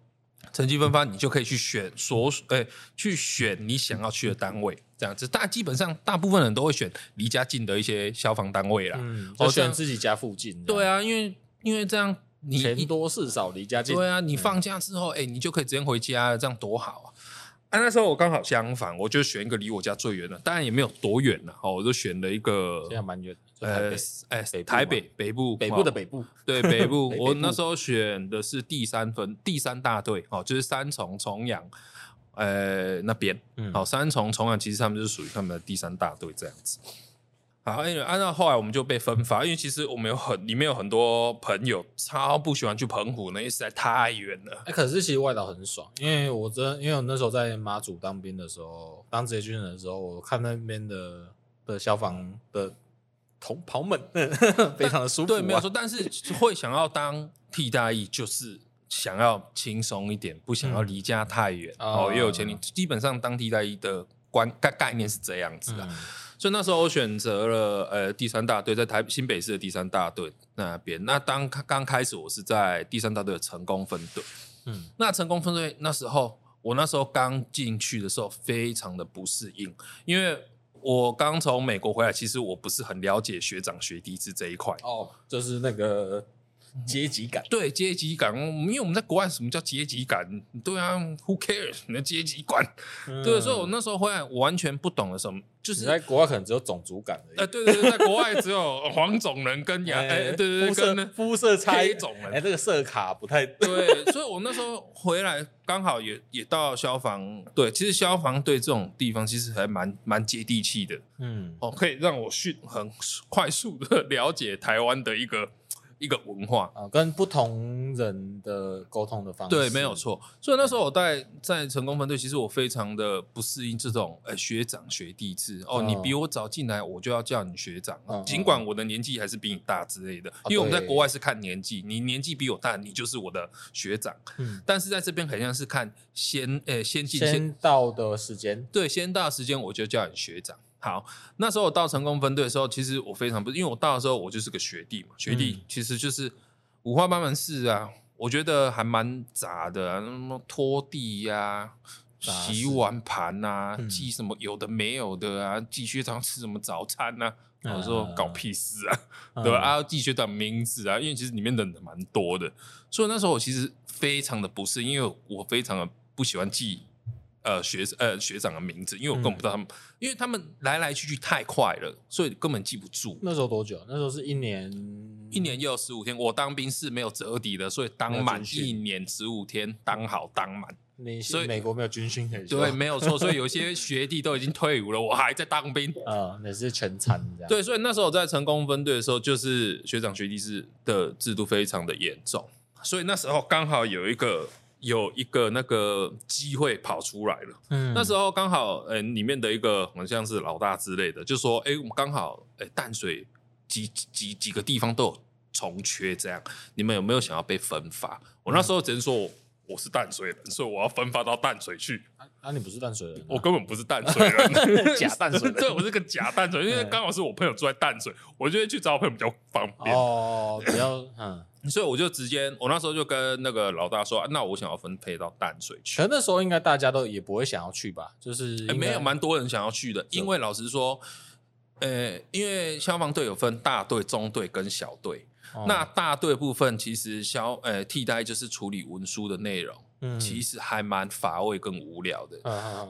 成绩分发，你就可以去选所呃、欸、去选你想要去的单位，这样子。大基本上大部分人都会选离家近的一些消防单位啦，嗯，我选自己家附近。对啊，因为因为这样你钱多事少，离家近。对啊，你放假之后，哎、欸，你就可以直接回家，这样多好啊。啊，那时候我刚好相反，我就选一个离我家最远的，当然也没有多远了，哦，我就选了一个，现在蛮远，呃，哎，台北北部，北部的北部，对，北部，*laughs* 我那时候选的是第三分第三大队，哦，就是三重重阳，呃，那边，好，三重重阳其实他们就是属于他们的第三大队这样子。好，因为按照后来我们就被分发，因为其实我们有很里面有很多朋友超不喜欢去澎湖，那因为实在太远了。哎、欸，可是其实外岛很爽，因为我真因为我那时候在马祖当兵的时候，当职业军人的时候，我看那边的的消防的同袍们 *laughs* 非常的舒服、啊。对，没有错，但是会想要当替代役，就是想要轻松一点，不想要离家太远、嗯、哦，也有钱。你基本上当替代役的观概概念是这样子的。嗯所以那时候我选择了呃第三大队，在台新北市的第三大队那边。那当刚开始我是在第三大队的成功分队，嗯，那成功分队那时候我那时候刚进去的时候非常的不适应，因为我刚从美国回来，其实我不是很了解学长学弟制这一块哦，就是那个。阶级感，对阶级感，因为我们在国外，什么叫阶级感？对啊，Who cares？你的阶级观，嗯、对，所以我那时候回来，我完全不懂了什么，就是在国外可能只有种族感而已。呃，对对对，在国外只有黄种人跟亚，*laughs* 哎、欸，对对跟肤色差异种人，哎、欸，这个色卡不太对，所以我那时候回来刚好也也到消防队，其实消防队这种地方其实还蛮蛮接地气的，嗯，哦，可以让我迅很快速的了解台湾的一个。一个文化啊，跟不同人的沟通的方式，对，没有错。所以那时候我在在成功分队，其实我非常的不适应这种呃学长学弟制。哦，你比我早进来，我就要叫你学长，尽管我的年纪还是比你大之类的。因为我们在国外是看年纪，你年纪比我大，你就是我的学长。嗯，但是在这边好像是看先呃先进先到的时间，对，先到的时间我就叫你学长。好，那时候我到成功分队的时候，其实我非常不，因为我到的时候我就是个学弟嘛，学弟其实就是五花八门事啊，我觉得还蛮杂的，啊，什么拖地呀、啊、洗碗盘啊、记什么有的没有的啊，记学长吃什么早餐啊，我说搞屁事啊，嗯、对吧？啊，记学长名字啊，因为其实里面的人蛮多的，所以那时候我其实非常的不适，因为我非常的不喜欢记。呃，学呃学长的名字，因为我根本不知道他们，嗯、因为他们来来去去太快了，所以根本记不住。那时候多久？那时候是一年，一年又有十五天。我当兵是没有折抵的，所以当满一年十五天，当好当满。所以美国没有军训可以对，没有错。所以有些学弟都已经退伍了，我还在当兵啊，*laughs* 那是全残这样。对，所以那时候我在成功分队的时候，就是学长学弟制的制度非常的严重，所以那时候刚好有一个。有一个那个机会跑出来了，嗯，那时候刚好，嗯，里面的一个好像是老大之类的，就说，哎、欸，我们刚好，哎、欸，淡水几几几个地方都有重缺，这样，你们有没有想要被分发？我那时候只能说我，我是淡水人，所以我要分发到淡水去。啊，啊你不是淡水人、啊？我根本不是淡水人，*laughs* 假淡水人。对，我是个假淡水，因为刚好是我朋友住在淡水，我就会去找我朋友比较方便。哦，比较，嗯。所以我就直接，我那时候就跟那个老大说，啊、那我想要分配到淡水去。可那时候应该大家都也不会想要去吧，就是、欸、没有蛮多人想要去的，因为老实说，呃、欸，因为消防队有分大队、中队跟小队。哦、那大队部分其实消呃、欸、替代就是处理文书的内容，嗯，其实还蛮乏味跟无聊的。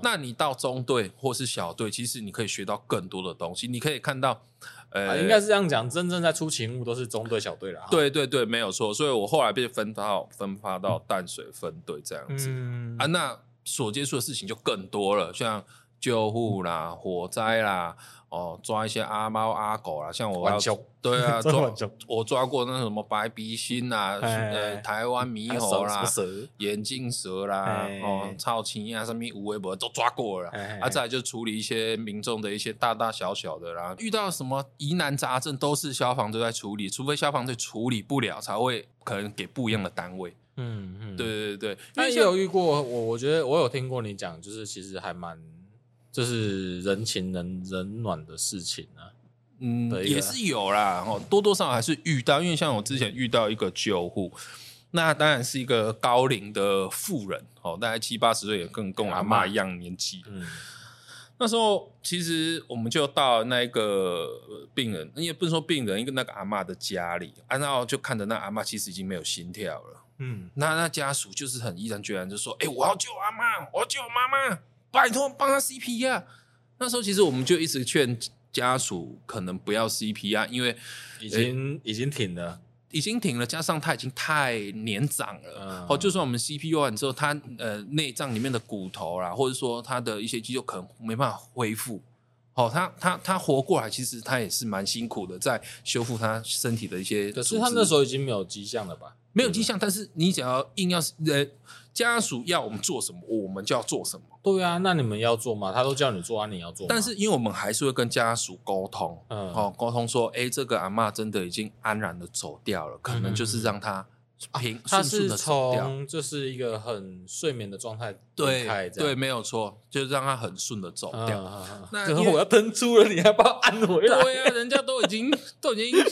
那你到中队或是小队，其实你可以学到更多的东西，你可以看到。呃，啊、应该是这样讲，真正在出勤务都是中队、小队了。对对对，没有错。所以我后来被分到分发到淡水分队这样子、嗯、啊，那所接触的事情就更多了，像救护啦、火灾啦。哦，抓一些阿猫阿狗啦，像我要对啊，*laughs* 抓我抓过那什么白鼻心啦，呃，台湾猕猴啦，眼镜蛇啦，哦，草青啊，什么无微博都抓过了，啊，再来就处理一些民众的一些大大小小的啦，遇到什么疑难杂症都是消防队在处理，除非消防队处理不了，才会可能给不一样的单位。嗯嗯，对对对，那也有遇过，我我觉得我有听过你讲，就是其实还蛮。这是人情人人暖的事情啊，嗯，也是有啦，哦，多多少少还是遇到，因为像我之前遇到一个救护，那当然是一个高龄的妇人，哦，大概七八十岁，也跟跟我阿妈一样年纪，嗯，那时候其实我们就到那个病人，也不是说病人，一个那个阿妈的家里，然后就看着那阿妈其实已经没有心跳了，嗯，那那家属就是很毅然决然就说，哎，我要救阿妈，我要救妈妈。拜托帮他 CPR。那时候其实我们就一直劝家属可能不要 CPR，因为已经、欸、已经停了，已经停了，加上他已经太年长了。哦、嗯，就算我们 CPU 完之后，他呃内脏里面的骨头啦，或者说他的一些肌肉可能没办法恢复。哦，他他他活过来，其实他也是蛮辛苦的，在修复他身体的一些。可是他那时候已经没有迹象了吧？没有迹象，但是你只要硬要呃家属要我们做什么，我们就要做什么。对啊，那你们要做吗？他都叫你做啊，你要做。但是因为我们还是会跟家属沟通，嗯，哦，沟通说，哎，这个阿妈真的已经安然的走掉了，可能就是让他。平，他是从就是一个很睡眠的状态对对，没有错，就是让他很顺的走掉。那我要喷出了，你还把我按回来？对呀，人家都已经都已经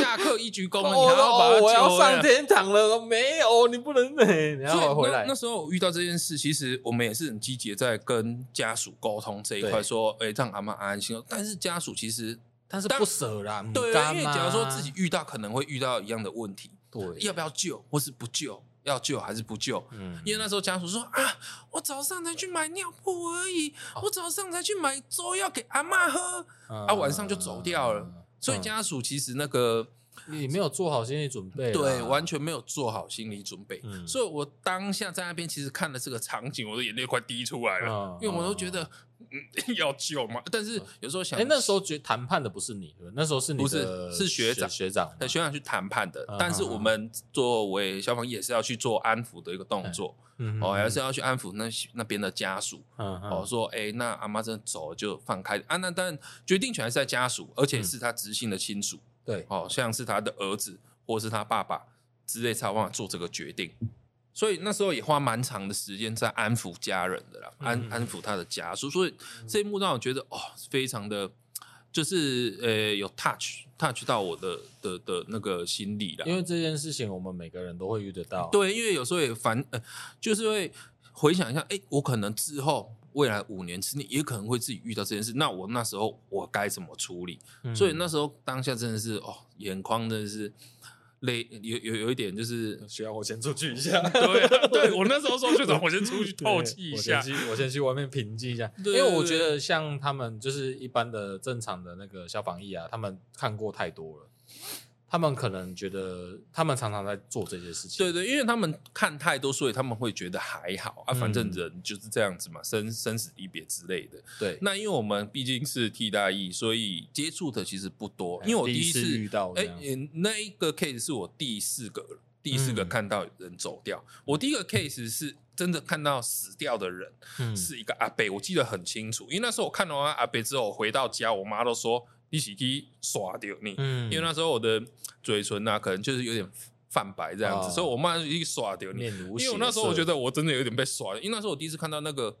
下课一鞠躬了，你还要把我要上天堂了？没有，你不能，你要回来。那时候遇到这件事，其实我们也是很积极在跟家属沟通这一块，说，哎，让阿嬷安安心心。但是家属其实但是不舍啦，对，因为假如说自己遇到，可能会遇到一样的问题。对，要不要救，或是不救？要救还是不救？嗯，因为那时候家属说啊，我早上才去买尿布而已，哦、我早上才去买粥要给阿嬷喝，嗯、啊，晚上就走掉了。嗯、所以家属其实那个。你没有做好心理准备，对，完全没有做好心理准备，嗯、所以我当下在那边其实看了这个场景，我的眼泪快滴出来了，哦、因为我都觉得、哦嗯、*laughs* 要救吗。但是有时候想，哎，那时候觉谈判的不是你，那时候是你不是是学长。学长，学长去谈判的。哦、但是我们作为消防也是要去做安抚的一个动作，嗯、哦，还是要去安抚那那边的家属，嗯、哦，说，哎，那阿妈真的走了就放开。啊。那但决定权还是在家属，而且是他直系的亲属。嗯对，哦，像是他的儿子或是他爸爸之类才有办法做这个决定，所以那时候也花蛮长的时间在安抚家人的啦，安安抚他的家属，所以这一幕让我觉得哦，非常的，就是呃有 touch touch 到我的的的那个心理了，因为这件事情我们每个人都会遇得到，对，因为有时候也烦，呃，就是会回想一下，哎，我可能之后。未来五年之内也可能会自己遇到这件事，那我那时候我该怎么处理？嗯、所以那时候当下真的是哦，眼眶真的是泪，有有有一点就是 *laughs* 需要我先出去一下。*laughs* 对、啊，对我那时候说学长，我先出去透气一下，我先去，我先去外面平静一下。因为我觉得像他们就是一般的正常的那个消防役啊，他们看过太多了。他们可能觉得，他们常常在做这些事情。对对，因为他们看太多，所以他们会觉得还好啊，反正人就是这样子嘛，生生死离别之类的。对，那因为我们毕竟是替代役，所以接触的其实不多。因为我第一次遇到，哎，那一个 case 是我第四个，第四个看到人走掉。我第一个 case 是真的看到死掉的人，是一个阿伯，我记得很清楚。因为那时候我看完阿伯之后，回到家，我妈都说。一起去耍掉你，嗯、因为那时候我的嘴唇啊，可能就是有点泛白这样子，哦、所以我妈就一耍掉你。因为我那时候我觉得我真的有点被刷，因为那时候我第一次看到那个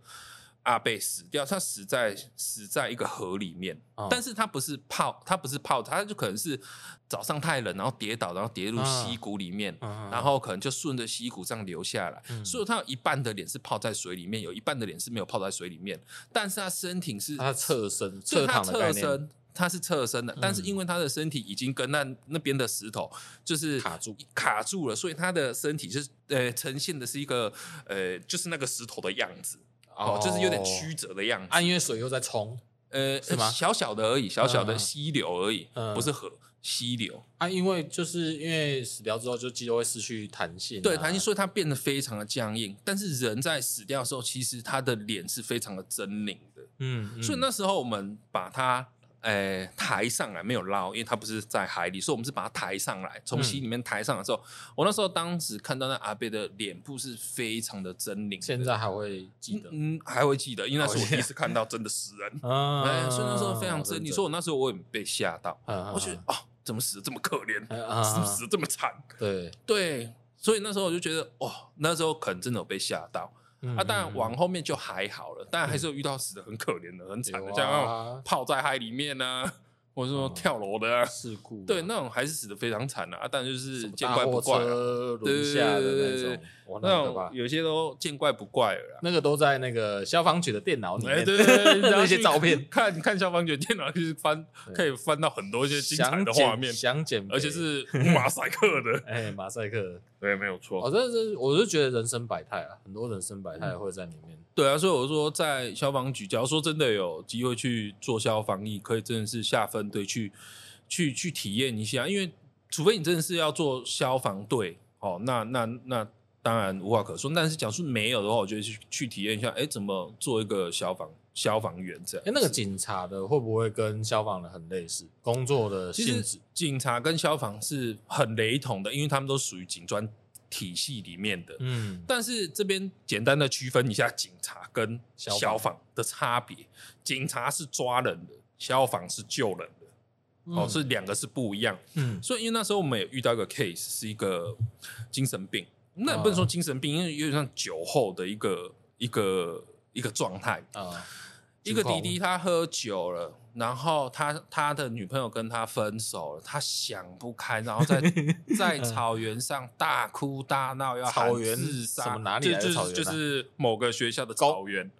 阿贝死掉，他死在死在一个河里面，哦、但是他不是泡，他不是泡，他就可能是早上太冷，然后跌倒，然后跌入溪谷里面，哦、然后可能就顺着溪谷这样流下来，嗯、所以他有一半的脸是泡在水里面，有一半的脸是没有泡在水里面，但是他身体是他侧身侧躺的概念。他是侧身的，但是因为他的身体已经跟那那边的石头就是卡住卡住了，所以他的身体就是呃呈现的是一个呃就是那个石头的样子哦，就是有点曲折的样子。啊，因为水又在冲，呃，是吗？小小的而已，小小的溪流而已，不是河溪流啊。因为就是因为死掉之后，就肌肉会失去弹性，对弹性，所以它变得非常的僵硬。但是人在死掉的时候，其实他的脸是非常的狰狞的，嗯，所以那时候我们把它。诶，抬上来没有捞，因为它不是在海里，所以我们是把它抬上来，从溪里面抬上来之后，嗯、我那时候当时看到那阿伯的脸部是非常的狰狞，现在还会记得，嗯，还会记得，因为那是我第一次看到真的死人，哎，所以那时候非常狰狞，所以我那时候我也被吓到，啊、我觉得哦，怎么死的这么可怜，啊、死死的这么惨，对。对，所以那时候我就觉得，哦，那时候可能真的有被吓到。啊，当然往后面就还好了，但还是有遇到死的很可怜的、很惨的，像泡在海里面呢，*laughs* 或者说跳楼的事故，对，那种还是死的非常惨的啊。但就是见怪不怪，轮下的那种，那种有些都见怪不怪了。那个都在那个消防局的电脑里面，对对 *laughs* 对，那些照片，看看消防局电脑，就是翻可以翻到很多一些精彩的画面，想剪，而且是 *laughs* 马赛克的，哎，马赛克。对，没有错。哦，这是我就觉得人生百态啊，很多人生百态会在里面。嗯。对啊，所以我说在消防局，假如说真的有机会去做消防役，可以真的是下分队去去去体验一下。因为除非你真的是要做消防队，哦，那那那当然无话可说。但是假如说没有的话，我觉得去去体验一下，哎，怎么做一个消防消防员这样。哎，那个警察的会不会跟消防的很类似？工作的性质？警察跟消防是很雷同的，因为他们都属于警专体系里面的。嗯，但是这边简单的区分一下警察跟消防的差别：警察是抓人的，消防是救人的。嗯、哦，是两个是不一样。嗯，所以因为那时候我们也遇到一个 case，是一个精神病，那也不能说精神病，因为有点像酒后的一个一个一个状态啊。一个弟弟他喝酒了，然后他他的女朋友跟他分手了，他想不开，然后在 *laughs* 在草原上大哭大闹，要草原自杀。什么哪里来的草原？就是某个学校的草原。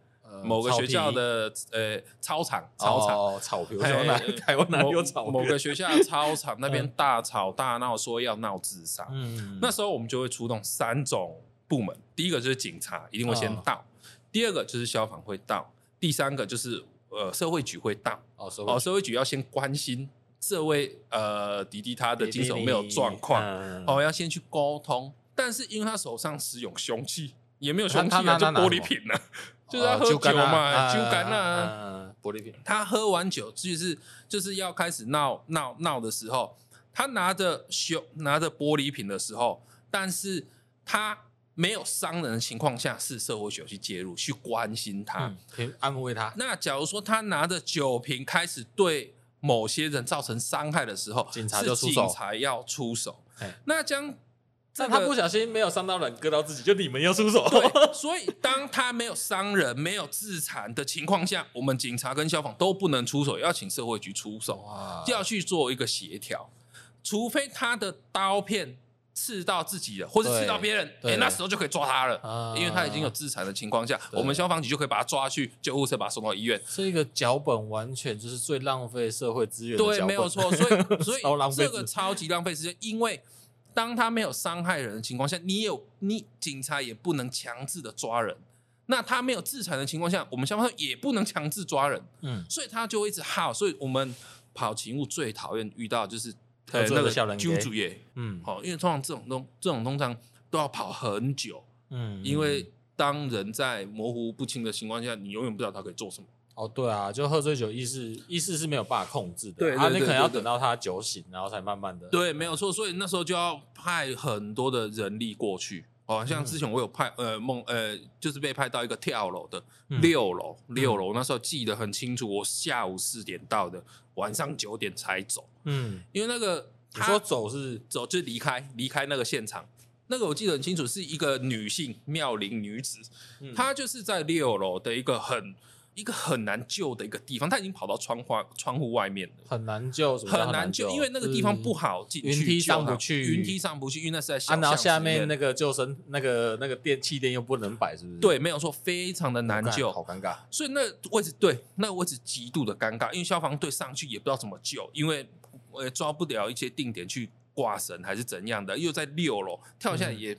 某个学校的呃操场，操场草坪，*laughs* 台湾哪有草？某个学校的操场那边大吵大闹，说要闹自杀。嗯，那时候我们就会出动三种部门，第一个就是警察，一定会先到；第二个就是消防会到；第三个就是呃社会局会到。哦，社会局要先关心这位呃弟弟他的精神没有状况，哦，要先去沟通。但是因为他手上使用凶器，也没有凶器啊，就玻璃瓶了。*laughs* 就是他喝酒嘛，酒干啊，玻璃瓶。他喝完酒，就是就是要开始闹闹闹的时候，他拿着凶拿着玻璃瓶的时候，但是他没有伤人的情况下，是社会局去介入去关心他，嗯、安慰他。那假如说他拿着酒瓶开始对某些人造成伤害的时候，警察就出手，警察要出手。那将。但他不小心没有伤到人，割到自己，就你们要出手。对，*laughs* 所以当他没有伤人、没有自残的情况下，我们警察跟消防都不能出手，要请社会局出手，就要去做一个协调。除非他的刀片刺到自己了，或者刺到别人，哎、欸，那时候就可以抓他了，因为他已经有自残的情况下，我们消防局就可以把他抓去救护车，把他送到医院。这个脚本完全就是最浪费社会资源的。对，没有错。所以，*laughs* 所以这个超级浪费时间，因为。当他没有伤害人的情况下，你有你警察也不能强制的抓人。那他没有自残的情况下，我们消防也不能强制抓人。嗯，所以他就会一直耗。所以我们跑勤务最讨厌遇到就是呃那个揪主业。嗯，好，因为通常这种东这种通常都要跑很久。嗯，因为当人在模糊不清的情况下，你永远不知道他可以做什么。哦，对啊，就喝醉酒意识意识是没有办法控制的，对，啊，你可能要等到他酒醒，然后才慢慢的。对，没有错，所以那时候就要派很多的人力过去。哦，像之前我有派呃梦呃，就是被派到一个跳楼的六楼，六楼那时候记得很清楚，我下午四点到的，晚上九点才走。嗯，因为那个你说走是走就离开离开那个现场，那个我记得很清楚，是一个女性妙龄女子，她就是在六楼的一个很。一个很难救的一个地方，他已经跑到窗花窗户外面了，很难救，很难救，因为那个地方不好进去，云梯上不去，云梯上不去，因为那是在小巷，然后下面那个救生那个那个电气垫又不能摆，是不是？对，没有错，非常的难救，好尴尬。所以那位置对，那位置极度的尴尬，因为消防队上去也不知道怎么救，因为呃抓不了一些定点去挂绳还是怎样的，又在六楼跳下来也，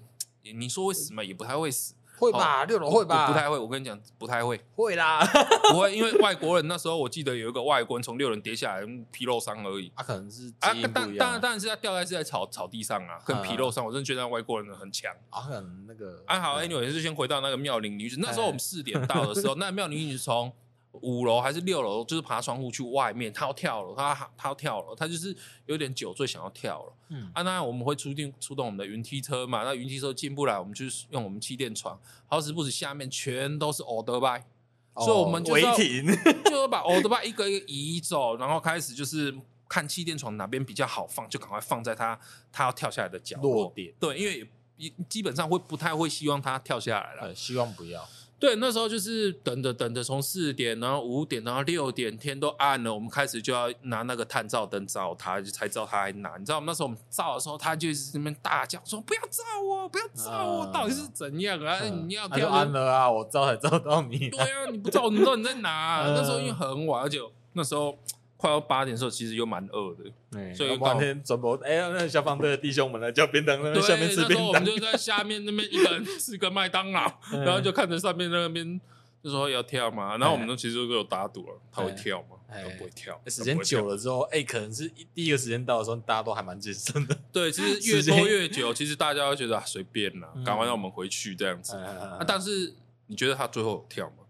嗯、你说会死吗？也不太会死。会吧，六楼会吧，不太会。我跟你讲，不太会。会啦，*laughs* 不会，因为外国人那时候我记得有一个外国人从六楼跌下来，皮肉伤而已。他可能是啊，当当然当然是他掉在是在草草地上啊，跟皮肉伤。我真的觉得外国人很强。啊，可能那个啊好，anyway 就先回到那个妙龄女子。那时候我们四点到的时候，*laughs* 那妙龄女子从。五楼还是六楼，就是爬窗户去外面，他要跳楼，他他要跳楼，他就是有点酒醉想要跳了。嗯，啊，那我们会出定出动我们的云梯车嘛？那云梯车进不来，我们就是用我们气垫床，好死不死下面全都是欧德拜，哦、所以我们就要停 *laughs* 就把欧德拜一个一个移走，然后开始就是看气垫床哪边比较好放，就赶快放在他他要跳下来的角落点。对，因为基本上会不太会希望他跳下来了，希望不要。对，那时候就是等着等着，从四点，然后五点，然后六点，天都暗了，我们开始就要拿那个探照灯照他，就才知道他还哪。你知道，那时候我们照的时候，他就是那边大叫说：“不要照我，不要照我，到底是怎样你要跳暗了啊，我照才照到你。”对啊，你不照，你知道你在哪？*laughs* 那时候因为很晚，而且那时候。快要八点的时候，其实又蛮饿的，欸、所以当天转播，哎呀，那消防队的弟兄们来叫便当，那下面吃便当。我们就在下面那边一个人吃个麦当劳，*laughs* 嗯、然后就看着上面那边就说要跳嘛，然后我们都其实都有打赌了，他会跳吗？他不会跳。时间久了之后，哎、欸，可能是第一个时间到的时候，大家都还蛮谨慎的。对，其实越拖越久，其实大家会觉得啊，随便啦，赶快让我们回去这样子。嗯、啊，但是你觉得他最后有跳吗？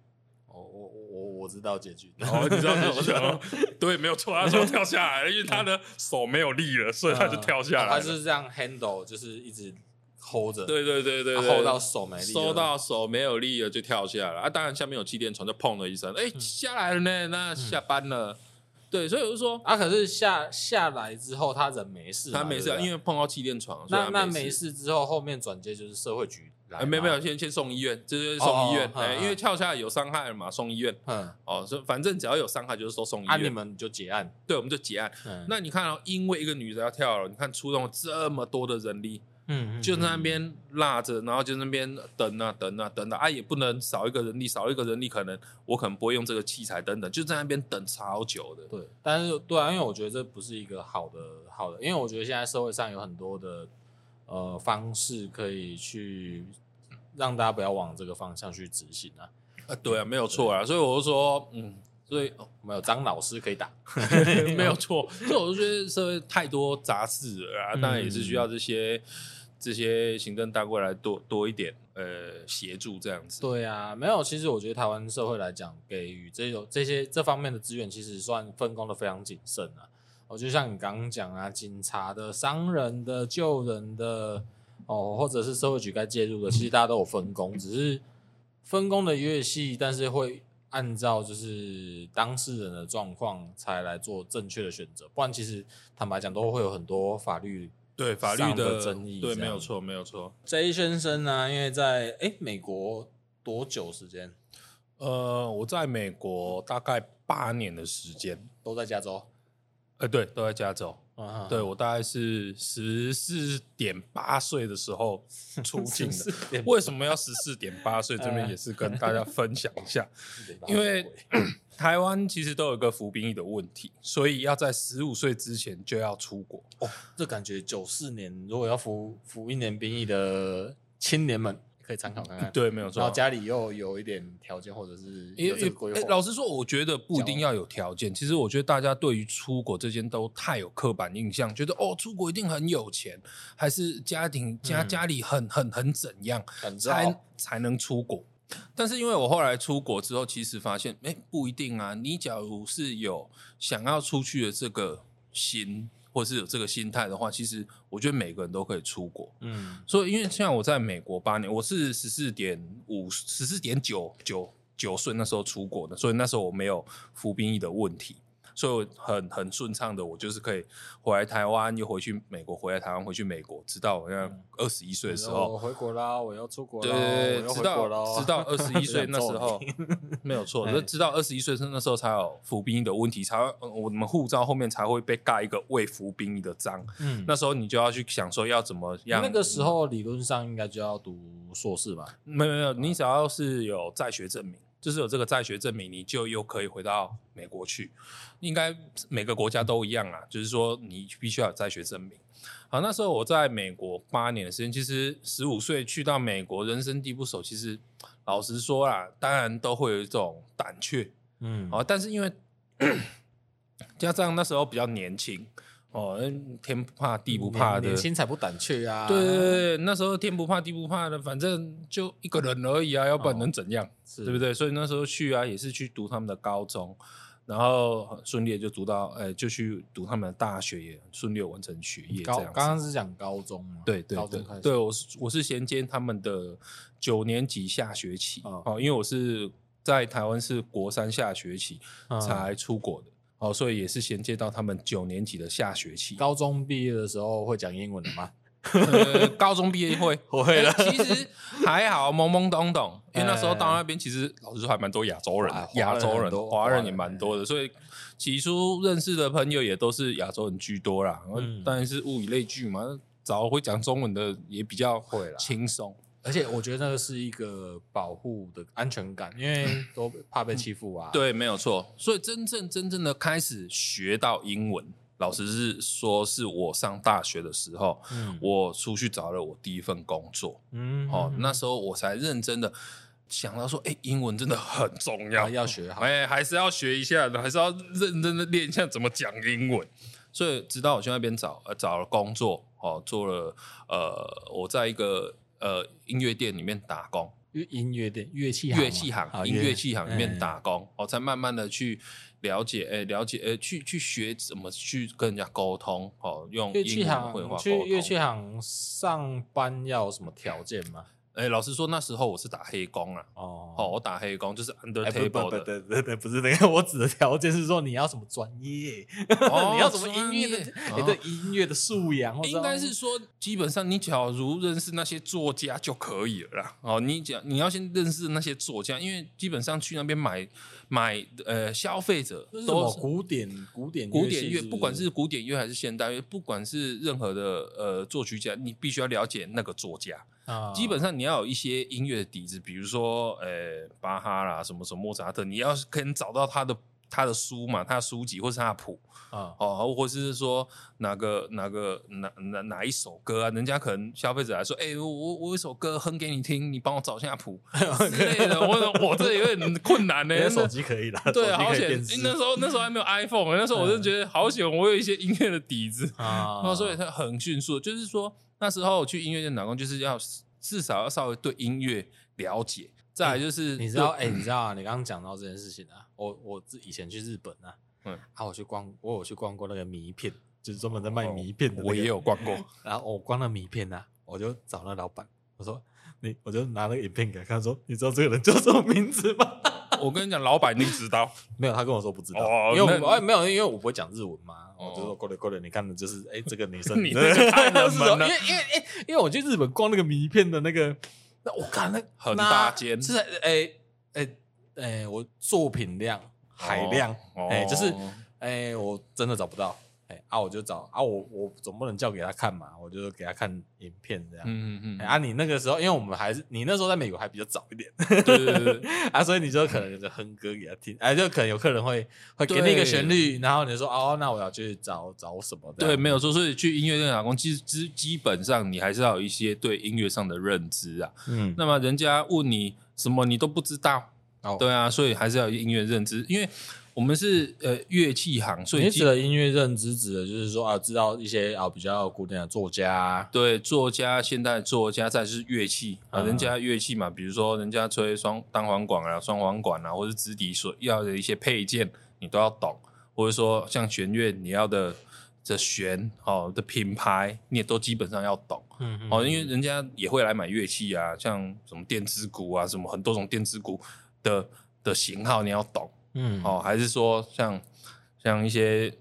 我知道结局。哦，你知道结局吗？*laughs* 对，没有错，他说跳下来了，因为他的手没有力了，所以他就跳下来了。他是这样 handle，就是一直 hold 着。对对对对，hold 到手没力，收到手没有力了就跳下来了。啊，当然下面有气垫床，就砰了一声，哎，下来了呢，那下班了。对，所以我就说啊，可是下下来之后，他人没事，他没事，因为碰到气垫床。那那没事之后，后面转接就是社会局。没有没有，先先送医院，就是送医院。哎，因为跳下来有伤害了嘛，送医院。嗯，哦，所以反正只要有伤害，就是说送医院。那你们就结案，对，我们就结案。那你看哦，因为一个女的要跳了，你看出动了这么多的人力。嗯，就在那边拉着，然后就那边等啊等啊等啊，啊也不能少一个人力，少一个人力可能我可能不会用这个器材等等，就在那边等超久的。对，但是对啊，因为我觉得这不是一个好的好的，因为我觉得现在社会上有很多的呃方式可以去让大家不要往这个方向去执行啊。啊，对啊，没有错啊，所以我就说，嗯。所以哦、没有张老师可以打，*laughs* 没有 *laughs* 错。所以我就觉得社会太多杂事了啊，当然也是需要这些这些行政单位来多多一点呃协助这样子。对啊，没有。其实我觉得台湾社会来讲，给予这种这些这方面的资源，其实算分工的非常谨慎啊。我就像你刚刚讲啊，警察的、商人的、救人的哦，或者是社会局该介入的，其实大家都有分工，只是分工的越细，但是会。按照就是当事人的状况才来做正确的选择，不然其实坦白讲都会有很多法律对法律的争议。对，没有错，没有错。J 先生呢，因为在诶美国多久时间？呃，我在美国大概八年的时间，都在加州。呃，对，都在加州。啊对，我大概是十四点八岁的时候 *laughs* 出境的。为什么要十四点八岁？这边也是跟大家分享一下，因为 *clears throat* 台湾其实都有一个服兵役的问题，所以要在十五岁之前就要出国。哦，这感觉九四年如果要服服一年兵役的青年们。可以参考看看，对，没有错。然后家里又有一点条件，或者是有这个规划。老实说，我觉得不一定要有条件。其实，我觉得大家对于出国这件都太有刻板印象，觉得哦，出国一定很有钱，还是家庭家家里很很很怎样才才能出国。但是，因为我后来出国之后，其实发现，哎，不一定啊。你假如是有想要出去的这个心。或是有这个心态的话，其实我觉得每个人都可以出国。嗯，所以因为像我在美国八年，我是十四点五、十四点九九九岁那时候出国的，所以那时候我没有服兵役的问题。所以很很顺畅的，我就是可以回来台湾，又回去美国，回来台湾，回去美国，直到我要二十一岁的时候，我回国啦，我要出国，对对对，直到直到二十一岁那时候，*laughs* 没有错，就直到二十一岁那时候才有服兵役的问题，才会我们护照后面才会被盖一个未服兵役的章。嗯，那时候你就要去想说要怎么样。那个时候理论上应该就要读硕士吧？没有没有，你只要是有在学证明。就是有这个在学证明，你就又可以回到美国去。应该每个国家都一样啊，就是说你必须要有在学证明。好，那时候我在美国八年的时间，其实十五岁去到美国，人生地不熟，其实老实说啦，当然都会有一种胆怯，嗯，好，但是因为 *clears throat* 加上那时候比较年轻。哦，天不怕地不怕的，年轻才不胆怯啊！对对对，那时候天不怕地不怕的，反正就一个人而已啊，要不然能怎样？是对不对？所以那时候去啊，也是去读他们的高中，然后很顺利就读到，哎，就去读他们的大学，也顺利完成学业。刚刚是讲高中嘛？对对对，对我是我是衔接他们的九年级下学期哦，因为我是在台湾是国三下学期才出国的。哦，所以也是衔接到他们九年级的下学期。高中毕业的时候会讲英文的吗？呃、高中毕业会，*laughs* 会了。其实还好，懵懵懂懂。因为那时候到那边，其实老实说还蛮多亚洲人，亚洲人、华人也蛮多的。所以起初认识的朋友也都是亚洲人居多啦。嗯，当然是物以类聚嘛，找会讲中文的也比较会轻松。而且我觉得那个是一个保护的安全感，因为都怕被欺负啊。对，没有错。所以真正真正的开始学到英文，老实是说，是我上大学的时候，嗯，我出去找了我第一份工作，嗯，哦，那时候我才认真的想到说，哎，英文真的很重要，要学好，哎，还是要学一下的，还是要认真的练一下怎么讲英文。所以直到我去那边找，呃，找了工作，哦，做了，呃，我在一个。呃，音乐店里面打工，音乐店乐器乐器行，音乐器行里面打工，我才慢慢的去了解，哎，了解，哎，去去学怎么去跟人家沟通，哦，用乐器行去乐器行上班要什么条件吗？哎，老实说，那时候我是打黑工啊。哦，哦，我打黑工就是 under table 的。对对对，不是那个，我指的条件是说你要什么专业，哦 *laughs* 你要什么音乐的，你的音乐的素养。应该是说，基本上你假如认识那些作家就可以了啦。哦，你讲你要先认识那些作家，因为基本上去那边买买呃，消费者都是古典古典古典乐，不管是古典乐还是现代乐，不管是任何的呃作曲家，你必须要了解那个作家。基本上你要有一些音乐的底子，比如说，呃、欸，巴哈啦，什么什么莫扎特，你要可以找到他的他的书嘛，他的书籍或是他的谱啊，哦，或者是说哪个哪个哪哪哪一首歌啊，人家可能消费者来说，哎、欸，我我我有一首歌哼给你听，你帮我找一下谱 *laughs* 之类的，我我这有点困难呢、欸。手机可以啦，对，好险，那时候那时候还没有 iPhone，那时候我就觉得好险，我有一些音乐的底子啊，然后所以它很迅速，就是说。那时候我去音乐店打工，就是要至少要稍微对音乐了解。再来就是你知道，哎，你知道啊？你刚刚讲到这件事情啊，我我以前去日本啊，嗯，啊，我去逛，我有去逛过那个迷片，就是专门在卖迷片的。我也有逛过。*laughs* 然后我逛了迷片啊，我就找那老板，我说你，我就拿那个影片给他看，说你知道这个人叫什么名字吗？我跟你讲，老板你知道？*laughs* 没有，他跟我说不知道，因为我没有，因为我不会讲日文嘛。我就说过来过来，你看的就是哎，这个女生，你这个太冷门了。因为因为哎，因为我去日本逛那个名片的那个，那我看那很大间，是哎哎哎，我作品量海量，哎，就是哎，我真的找不到。哎啊，我就找啊，我我总不能叫给他看嘛，我就给他看影片这样。嗯嗯嗯。啊，你那个时候，因为我们还是你那时候在美国还比较早一点，对对对。*laughs* 啊，所以你就可能就哼歌给他听，哎，就可能有客人会会给你一个旋律，然后你说哦，那我要去找找什么的。对，没有错。所以去音乐店打工，其实基基本上你还是要有一些对音乐上的认知啊。嗯。那么人家问你什么，你都不知道。哦。对啊，所以还是要有音乐认知，因为。我们是呃乐器行，所以你指的音乐认知指的就是说啊，知道一些啊比较古典的作家，对，作家、现代作家，再是乐器啊，人家乐器嘛，比如说人家吹双单簧管啊、双簧管啊，或者直笛所要的一些配件，你都要懂，或者说像弦乐你要的这弦哦的品牌，你也都基本上要懂，嗯哦，因为人家也会来买乐器啊，像什么电子鼓啊，什么很多种电子鼓的的型号你要懂。嗯，哦，还是说像像一些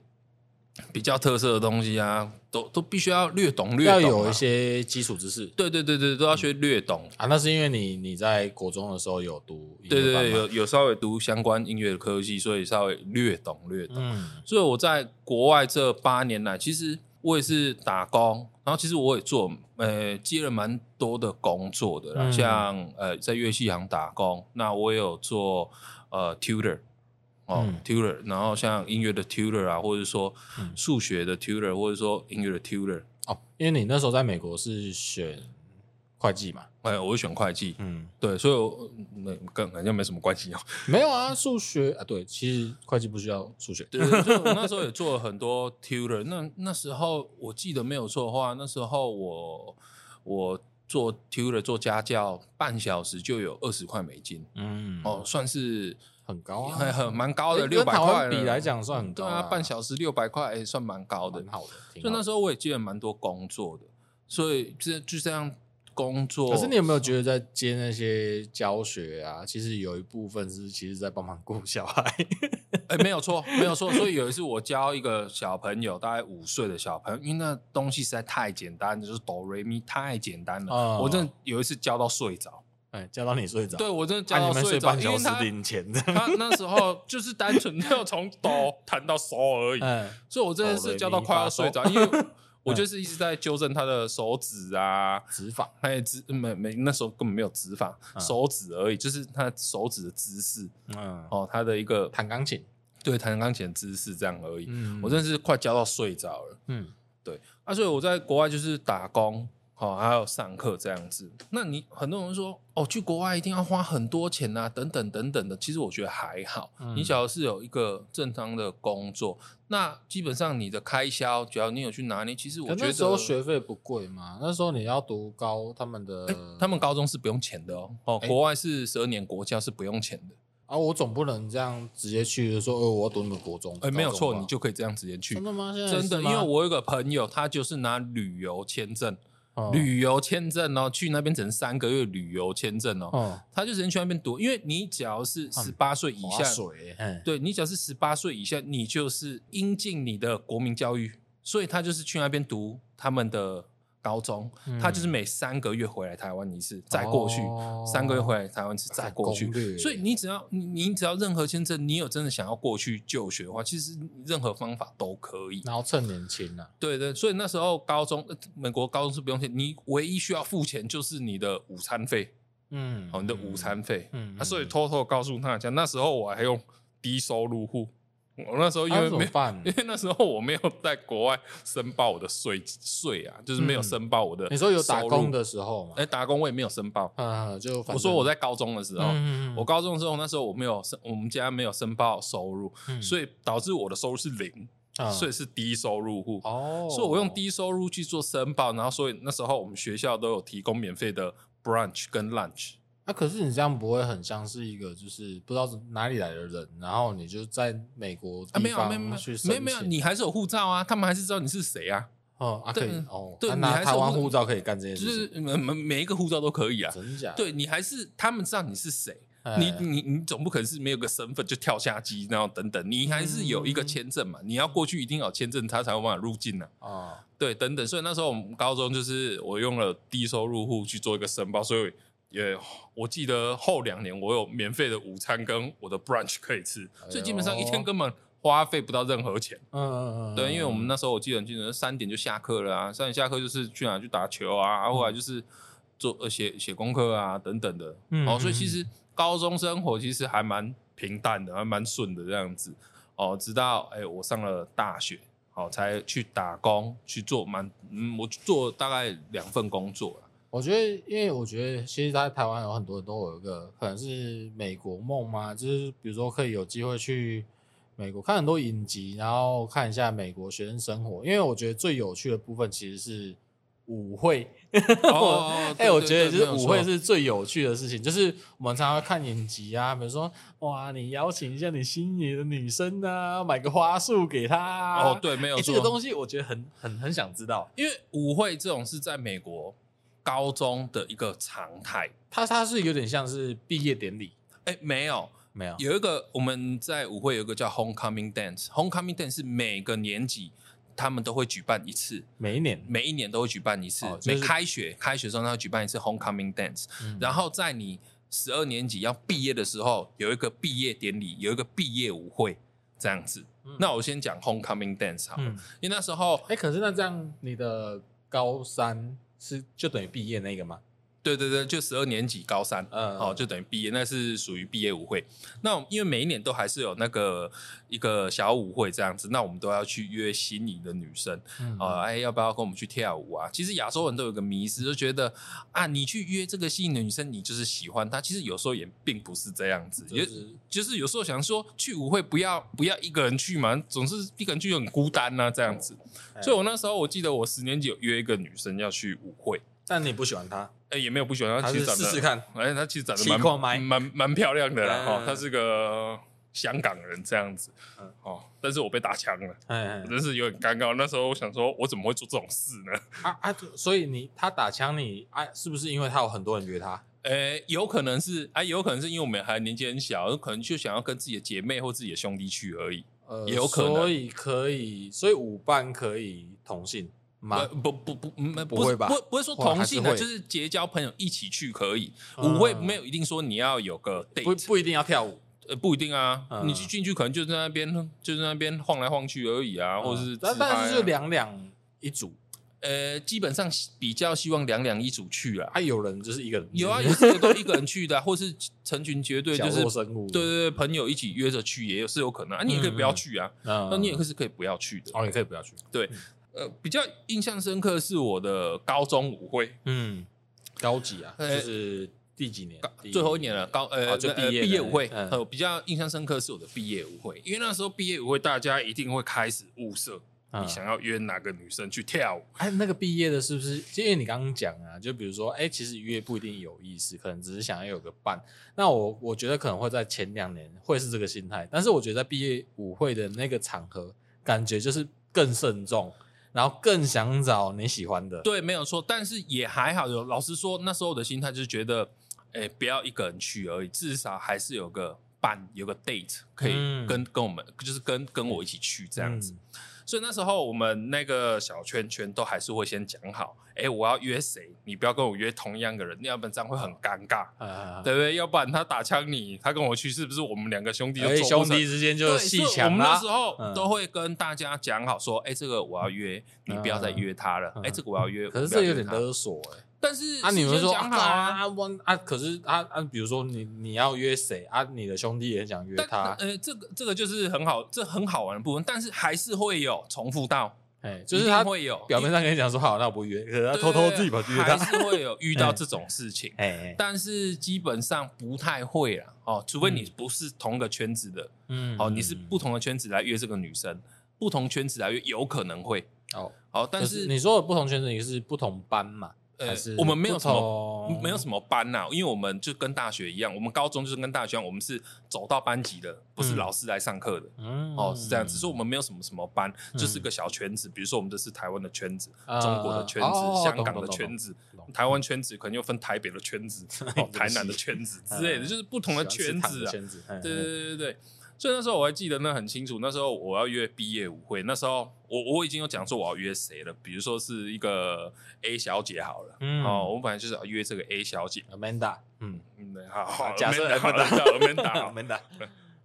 比较特色的东西啊，都都必须要略懂略懂，啊，要有一些基础知识。对对对对，都要学略懂，嗯、啊。那是因为你你在国中的时候有读，对对对，有有稍微读相关音乐的科系，所以稍微略懂略懂。嗯，所以我在国外这八年来，其实我也是打工，然后其实我也做呃接了蛮多的工作的，嗯、像呃在乐器行打工，那我也有做呃 tutor。哦、嗯、tutor，然后像音乐的 tutor 啊，或者说数学的 tutor，、嗯、或者说音乐的 tutor。哦，因为你那时候在美国是选会计嘛？哎，我是选会计。嗯，对，所以我那跟好像没什么关系哦。没有啊，数学啊，对，其实会计不需要数学。对，对，对，我那时候也做了很多 tutor。那那时候我记得没有错的话，那时候我我做 tutor 做家教，半小时就有二十块美金。嗯，哦，算是。很高啊，很 *laughs* 很蛮高的，六百块比来讲算很高啊。半小时六百块，哎，算蛮高的，很好的。所以那时候我也接了蛮多工作的，所以这就这样工作。可是你有没有觉得在接那些教学啊，其实有一部分是其实在帮忙顾小孩？*laughs* 哎，没有错，没有错。所以有一次我教一个小朋友，大概五岁的小朋友，因为那东西实在太简单，就是哆瑞咪太简单了，我真的有一次教到睡着。哎，教到你睡着，对我真的教到睡着，因为他领钱的，他 *laughs* 那时候就是单纯要从哆弹到嗦而已，所以我真的是教到快要睡着，因为我就是一直在纠正他的手指啊、指法，哎指没没那时候根本没有指法，手指而已，就是他手指的姿势，嗯，哦，他的一个弹钢琴，对，弹钢琴的姿势这样而已，我真的是快教到睡着了，嗯，对，啊，所以我在国外就是打工。好，还有上课这样子。那你很多人说哦，去国外一定要花很多钱啊，等等等等的。其实我觉得还好。嗯、你只要是有一个正常的工作，那基本上你的开销，只要你有去拿捏，其实我觉得那时候学费不贵嘛。那时候你要读高，他们的、欸、他们高中是不用钱的哦。哦，国外是十二年国教是不用钱的。啊，我总不能这样直接去说，哦，我要读你们国中。哎、欸，没有错，你就可以这样直接去。真的吗？真的，因为我有一个朋友，他就是拿旅游签证。旅游签证哦，去那边只能三个月旅游签证哦，哦。他就只能去那边读，因为你只要是十八岁以下，对，你只要是十八岁以下，你就是应尽你的国民教育，所以他就是去那边读他们的。高中，他就是每三个月回来台湾一次，再过去三个月回来台湾一次，再过去。所以你只要你你只要任何签证，你有真的想要过去就学的话，其实任何方法都可以。然后趁年轻啊，对对，所以那时候高中，美国高中是不用钱，你唯一需要付钱就是你的午餐费，嗯，好，你的午餐费，嗯，啊，所以偷偷告诉大家，那时候我还用低收入户。我那时候因为没办，*laughs* 因为那时候我没有在国外申报我的税税啊，就是没有申报我的。你说有打工的时候吗？哎，打工我也没有申报。啊，就我说我在高中的时候，我高中的时候那时候我没有申，我们家没有申报收入，所以导致我的收入是零，所以是低收入户。哦，所以我用低收入去做申报，然后所以那时候我们学校都有提供免费的 brunch 跟 lunch。那、啊、可是你这样不会很像是一个就是不知道是哪里来的人，然后你就在美国啊？没有没有没有没有，你还是有护照啊，他们还是知道你是谁啊？哦啊可以哦，对，你还是台湾护照可以干这些事，就是每每一个护照都可以啊，真假？对你还是他们知道你是谁，你你你总不可能是没有个身份就跳下机，然后等等，你还是有一个签证嘛，你要过去一定要有签证，他才有办法入境呢。啊，对，等等，所以那时候我们高中就是我用了低收入户去做一个申报，所以。也我记得后两年我有免费的午餐跟我的 brunch 可以吃，哎、所以基本上一天根本花费不到任何钱。嗯嗯嗯，对，因为我们那时候我记得很清楚，三点就下课了啊，三点下课就是去哪去打球啊，后来就是做呃写写功课啊等等的。嗯，哦，所以其实高中生活其实还蛮平淡的，还蛮顺的这样子。哦，直到哎、欸、我上了大学，好、哦、才去打工去做蛮嗯，我做大概两份工作。我觉得，因为我觉得，其实，在台湾有很多人都有一个可能是美国梦嘛，就是比如说可以有机会去美国看很多影集，然后看一下美国学生生活。因为我觉得最有趣的部分其实是舞会。*laughs* 哎，我觉得就是舞会是最有趣的事情，就是我们常常看影集啊，比如说哇，你邀请一下你心仪的女生啊，买个花束给她。哦，对，没有错，这个东西我觉得很很很想知道，因为舞会这种是在美国。高中的一个常态，它它是有点像是毕业典礼，哎，没有。没有，有一个我们在舞会有一个叫 Homecoming Dance，Homecoming Dance 是每个年级他们都会举办一次，每一年。每一年都会举办一次，哦就是、每开学开学的时候他会举办一次 Homecoming Dance，、嗯、然后在你十二年级要毕业的时候有一个毕业典礼，有一个毕业舞会这样子。嗯、那我先讲 Homecoming Dance 好了，嗯、因为那时候哎，可是那这样你的高三。是就等于毕业那个吗？对对对，就十二年级高三，嗯，哦，就等于毕业，那是属于毕业舞会。那因为每一年都还是有那个一个小舞会这样子，那我们都要去约心仪的女生，嗯、呃，哎，要不要跟我们去跳舞啊？其实亚洲人都有个迷思，就觉得啊，你去约这个心仪的女生，你就是喜欢她。其实有时候也并不是这样子，也就是，就是有时候想说去舞会不要不要一个人去嘛，总是一个人去很孤单呐、啊，这样子。嗯、所以我那时候我记得我十年级有约一个女生要去舞会。但你不喜欢他？哎，也没有不喜欢他，其实长得试试看。哎，他其实长得蛮蛮蛮漂亮的啦。哈，他是个香港人这样子。哦，但是我被打枪了，哎，真是有点尴尬。那时候我想说，我怎么会做这种事呢？啊啊！所以你他打枪你啊，是不是因为他有很多人约他？哎，有可能是啊，有可能是因为我们还年纪很小，可能就想要跟自己的姐妹或自己的兄弟去而已。呃，有可能。所以可以，所以舞伴可以同性。不不不，不不会吧？不不会说同性的，就是结交朋友一起去可以。舞会没有一定说你要有个 date，不不一定要跳舞，呃，不一定啊。你去进去可能就在那边，就在那边晃来晃去而已啊，或者是。但但是就两两一组，呃，基本上比较希望两两一组去啊。还有人就是一个人，有啊，有是都一个人去的，或是成群结队，就是对对对，朋友一起约着去也有是有可能啊。你也可以不要去啊，那你也可是可以不要去的。哦，你可以不要去，对。呃，比较印象深刻是我的高中舞会，嗯，高几啊？就是第几年？最后一年了，高呃，就毕业毕业舞会。呃，比较印象深刻是我的毕业舞会，因为那时候毕业舞会大家一定会开始物色。你想要约哪个女生去跳舞？哎，那个毕业的是不是？因为你刚刚讲啊，就比如说，哎，其实约不一定有意思，可能只是想要有个伴。那我我觉得可能会在前两年会是这个心态，但是我觉得在毕业舞会的那个场合，感觉就是更慎重，然后更想找你喜欢的。对，没有错，但是也还好。有老实说，那时候的心态就是觉得，哎，不要一个人去而已，至少还是有个伴，有个 date 可以跟、嗯、跟我们，就是跟跟我一起去这样子。嗯所以那时候我们那个小圈圈都还是会先讲好，哎、欸，我要约谁，你不要跟我约同样的人，要不然这样会很尴尬，啊、对不对？要不然他打枪你，他跟我去，是不是我们两个兄弟就兄弟之间就戏强？我们那时候都会跟大家讲好说，哎、欸，这个我要约，你不要再约他了，哎、欸，这个我要约，可是这有点勒索哎、欸。但是啊，你们说讲好啊，问啊，可是啊啊，比如说你你要约谁啊？你的兄弟也想约他，呃，这个这个就是很好，这很好玩的部分，但是还是会有重复到，哎，就是他会有表面上跟你讲说好，那我不约，可是他偷偷自己跑去约他，还是会有遇到 *laughs* 这种事情，哎，但是基本上不太会了哦，除非你不是同个圈子的，嗯，哦，你是不同的圈子来约这个女生，不同圈子来约有可能会哦，好，但是你说的不同圈子也是不同班嘛？呃，我们没有什么没有什么班呐、啊，因为我们就跟大学一样，我们高中就是跟大学一样，我们是走到班级的，不是老师来上课的。嗯，哦，是这样，只是我们没有什么什么班，嗯、就是个小圈子。比如说，我们这是台湾的圈子，嗯、中国的圈子，哦、香港的圈子，台湾圈子可能又分台北的圈子，哦、*laughs* 台南的圈子之类的，就是不同的圈子啊。圈子，对对对对对。所以那时候我还记得那很清楚，那时候我要约毕业舞会，那时候我我已经有讲说我要约谁了，比如说是一个 A 小姐好了，嗯，哦，我们本来就是要约这个 A 小姐，Amanda，嗯。嗯，好好，假设 Amanda，Amanda，Amanda。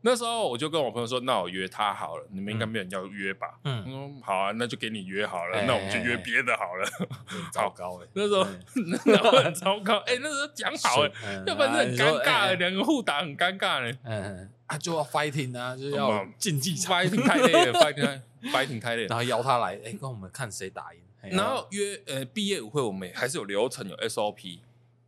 那时候我就跟我朋友说，那我约他好了，你们应该没有人要约吧？嗯，嗯，好啊，那就给你约好了，那我们就约别的好了。*laughs* 糟糕哎，那时候 *laughs* 那时候很糟糕，哎，那时候讲好哎，要不然是很尴尬，两个互打很尴尬嘞。嗯，啊就要 fighting 啊，就是要竞技场，fighting 太累了，fighting fighting 太累了，然后邀他来，哎，跟我们看谁打赢。然后约呃毕业舞会，我们还是有流程有 SOP。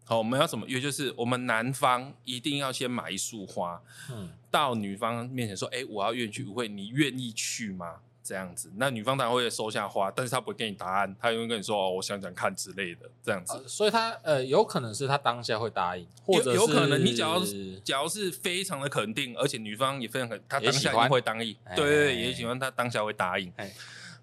好，我们要怎么约？就是我们男方一定要先买一束花，嗯，到女方面前说：“哎，我要愿意去舞会，你愿意去吗？”这样子，那女方当然会收下花，但是她不会给你答案，她会跟你说：“哦，我想想看之类的。”这样子，呃、所以她呃，有可能是她当下会答应，或者有，有可能你只要只要是非常的肯定，而且女方也非常肯，她当下也会答应，对对对，也喜欢她当下会答应。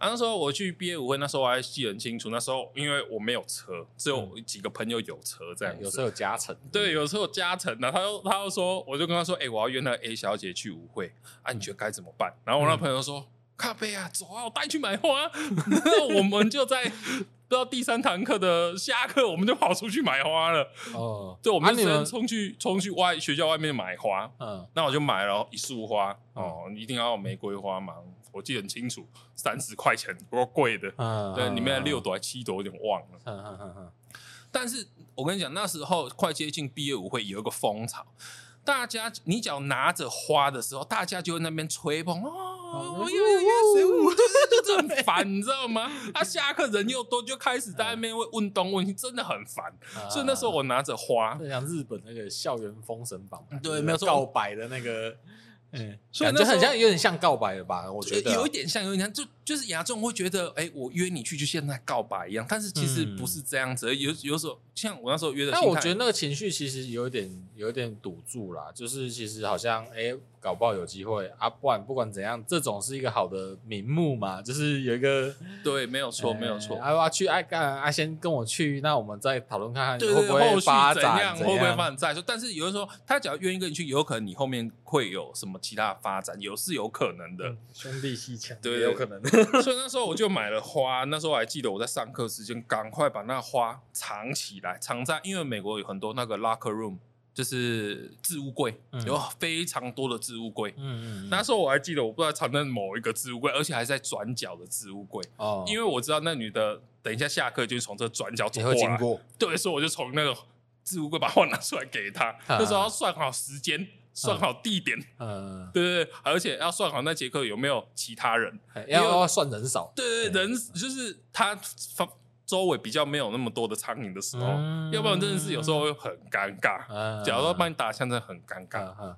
啊、那时候我去毕业舞会，那时候我还记得很清楚。那时候因为我没有车，只有几个朋友有车，这样、嗯、有时候有加成。对，有时候有加成的。他就他就说，我就跟他说：“哎、欸，我要约那个 A 小姐去舞会，啊，你觉得该怎么办？”然后我那朋友说：“咖啡、嗯、啊，走啊，我带你去买花。*laughs* ”我们就在 *laughs* 不知道第三堂课的下课，我们就跑出去买花了。哦，对，我们先冲去冲去外学校外面买花。嗯，那我就买了一束花。哦，一定要玫瑰花嘛。我记得很清楚，三十块钱，不过贵的。嗯，对，里面六朵还七朵，有点忘了。嗯嗯嗯嗯。但是我跟你讲，那时候快接近毕业舞会，有一个风潮，大家你只要拿着花的时候，大家就在那边吹捧哦，我又约谁舞，就就很 *laughs* 烦，你知道吗？他下课人又多，就开始在那边问东问西，真的很烦。所以那时候我拿着花，像日本那个校园封神榜，对，没有告白的那个。嗯，所以就很像，有点像告白了吧？我觉得有一点像，有点像，就就是亚众会觉得，哎，我约你去，就现在告白一样。但是其实不是这样子，有有时候像我那时候约的，但我觉得那个情绪其实有点有点堵住啦，就是其实好像哎。搞不好有机会啊！不管不管怎样，这种是一个好的名目嘛，就是有一个对，没有错，没有错。啊，要去爱干啊，先跟我去，那我们再讨论看看会不会发展，会不会发展再说。但是有的时候，他只要愿意跟你去，有可能你后面会有什么其他的发展，有是有可能的。兄弟鬩墙，对，有可能。*laughs* 所以那时候我就买了花，那时候我还记得我在上课时间，赶快把那花藏起来，藏在因为美国有很多那个 locker room。就是置物柜，有非常多的置物柜。嗯嗯，那时候我还记得，我不知道藏在某一个置物柜，而且还在转角的置物柜。哦，因为我知道那女的等一下下课就从这转角走过来。经过。对，所以我就从那个置物柜把货拿出来给她。*laughs* 那时候要算好时间，算好地点，嗯，对对对，而且要算好那节课有没有其他人，要要算人少，对对，人就是他方周围比较没有那么多的苍蝇的时候，要不然真的是有时候会很尴尬。假如说帮你打枪，真的很尴尬。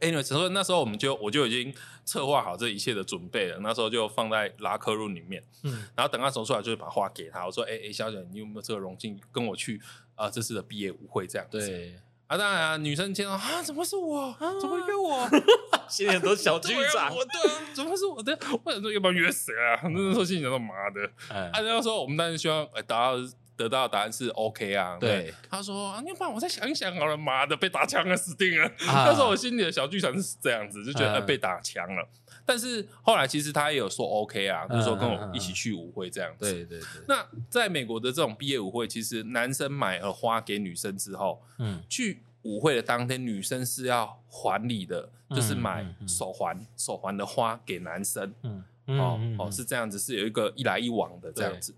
Anyway，所以那时候我们就我就已经策划好这一切的准备了，那时候就放在拉克 रू 里面，嗯，然后等他走出来，就是把话给他，我说，哎哎，小姐，你有没有这个荣幸跟我去啊这次的毕业舞会这样子？对，啊，当然啊，女生见到啊，怎么是我？啊怎么约我？*laughs* 心里很多小 *laughs* 剧场，我对啊，怎么是我的？我想说要不要约谁啊？那时候心里想说妈的，哎，那时候我们当然希望哎达到。得到的答案是 OK 啊，对，他说啊，要不然我再想一想好了，妈的，被打枪了，死定了。*laughs* 那时候我心里的小剧场是这样子，就觉得被打枪了。但是后来其实他也有说 OK 啊，就是说跟我一起去舞会这样子。对对对。那在美国的这种毕业舞会，其实男生买了花给女生之后，嗯，去舞会的当天，女生是要还礼的，就是买手环、手环的花给男生。嗯哦哦，是这样子，是有一个一来一往的这样子。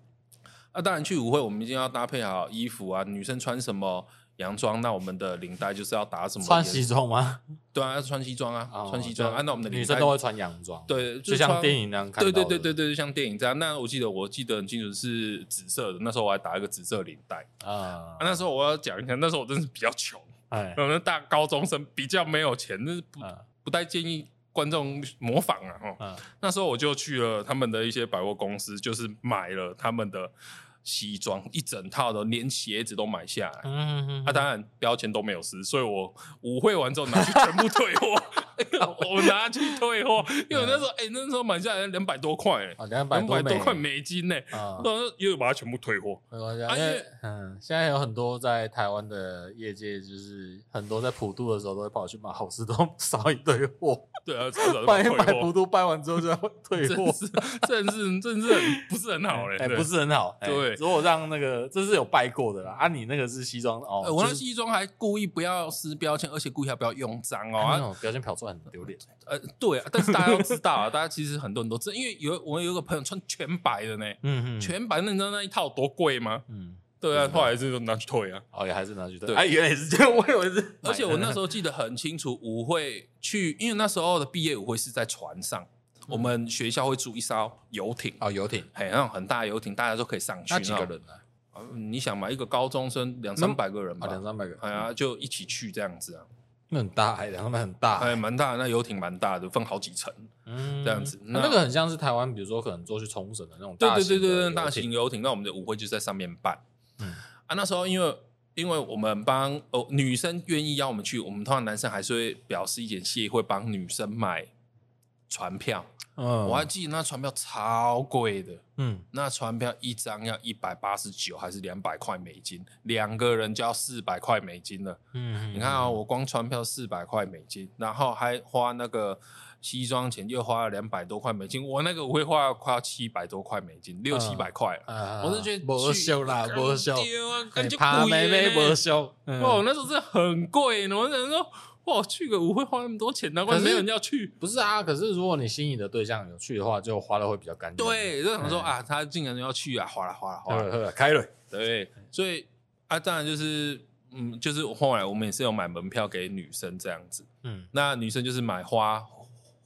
那、啊、当然，去舞会我们一定要搭配好衣服啊。女生穿什么洋装，那我们的领带就是要打什么？穿西装吗？对啊，要穿西装啊，哦、穿西装。按照、啊、我们的女生都会穿洋装，对，就像电影那样看。对对对对对，就像电影这样。那我记得，我记得很清楚是紫色的，那时候我还打一个紫色领带啊，啊。那时候我要讲一下，那时候我真是比较穷，哎，可能大高中生比较没有钱，那是不、啊、不太建议观众模仿啊。哦、啊，那时候我就去了他们的一些百货公司，就是买了他们的。西装一整套的，连鞋子都买下来。嗯嗯，啊，当然标签都没有撕，所以我舞会完之后拿去全部退货。*laughs* 我拿去退货，因为我那时候哎、欸，那时候买下来两百多块，两百多块美金呢。啊，又把它全部退货。没关系，因为嗯，现在有很多在台湾的业界，就是很多在普渡的时候都会跑去买好市多扫一堆货。*laughs* 对啊，拜一拜普渡拜完之后就要 *laughs* 退货，真是真是很不是很好嘞，哎，不是很好，对。如果让那个这是有拜过的啦，啊，你那个是西装哦，我那西装还故意不要撕标签，而且故意还不要用脏哦，啊，标签飘出来很丢脸。呃，对啊，但是大家都知道啊，大家其实很多人都知道，因为有我有个朋友穿全白的呢，嗯嗯，全白，那你知道那一套多贵吗？嗯，对啊，后来是拿去退啊，哦，也还是拿去退，哎，原来是这样，我以为是，而且我那时候记得很清楚，舞会去，因为那时候的毕业舞会是在船上。我们学校会租一艘游艇哦，游艇，嘿，那种很大的游艇，大家都可以上去。那几个人呢？啊，你想嘛，一个高中生两三百个人吧，两三百个，哎呀，就一起去这样子啊。那很大，还两三很大，哎，蛮大。那游艇蛮大的，分好几层，嗯，这样子。那个很像是台湾，比如说可能坐去冲绳的那种，对对对对对，大型游艇。那我们的舞会就在上面办。嗯啊，那时候因为因为我们帮哦女生愿意邀我们去，我们通常男生还是会表示一点谢意，会帮女生买船票。嗯，我还记得那船票超贵的，嗯，那船票一张要一百八十九还是两百块美金，两个人就要四百块美金了。嗯，你看啊，我光船票四百块美金，然后还花那个西装钱，又花了两百多块美金，我那个我会花快要七百多块美金，六七百块了。我是觉得不修啦，不秀，感觉怕妹妹不秀。哦，那时候真的很贵，我想说。哇，去个舞会花那么多钱，难怪没有人要去。不是啊，可是如果你心仪的对象有去的话，就花的会比较干净。对，就想说啊，他竟然要去啊，花了花了花了，开了。对，所以啊，当然就是嗯，就是后来我们也是有买门票给女生这样子。嗯，那女生就是买花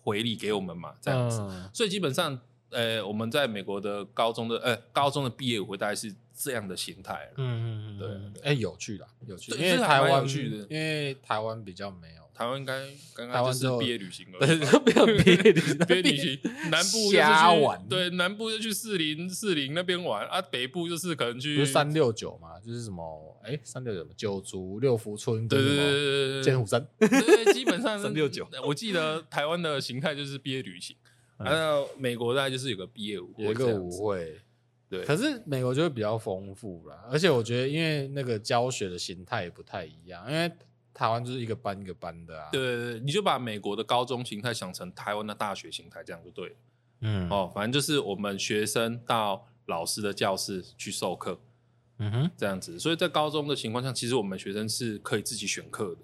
回礼给我们嘛，这样子。所以基本上，呃，我们在美国的高中的呃高中的毕业舞会大概是这样的形态。嗯嗯嗯，对。哎，有趣的，有趣，因为台湾，因为台湾比较没有。台湾应该刚刚就是毕业旅行了，对，*laughs* 不要 *laughs* 毕业旅行，毕业旅行，南部就是去，对，南部就去士林，士林那边玩啊，北部就是可能去三六九嘛，就是什么，哎，三六九九族六福村，对对对对对，剑湖山，对，基本上 *laughs* 三六九。我记得台湾的形态就是毕业旅行，然后美国大概就是有个毕业舞会，有一个舞会，对。可是美国就会比较丰富啦，而且我觉得因为那个教学的形态也不太一样，因为。台湾就是一个班一个班的啊，对对对，你就把美国的高中形态想成台湾的大学形态，这样就对了。嗯，哦，反正就是我们学生到老师的教室去授课，嗯哼，这样子。所以在高中的情况下，其实我们学生是可以自己选课的，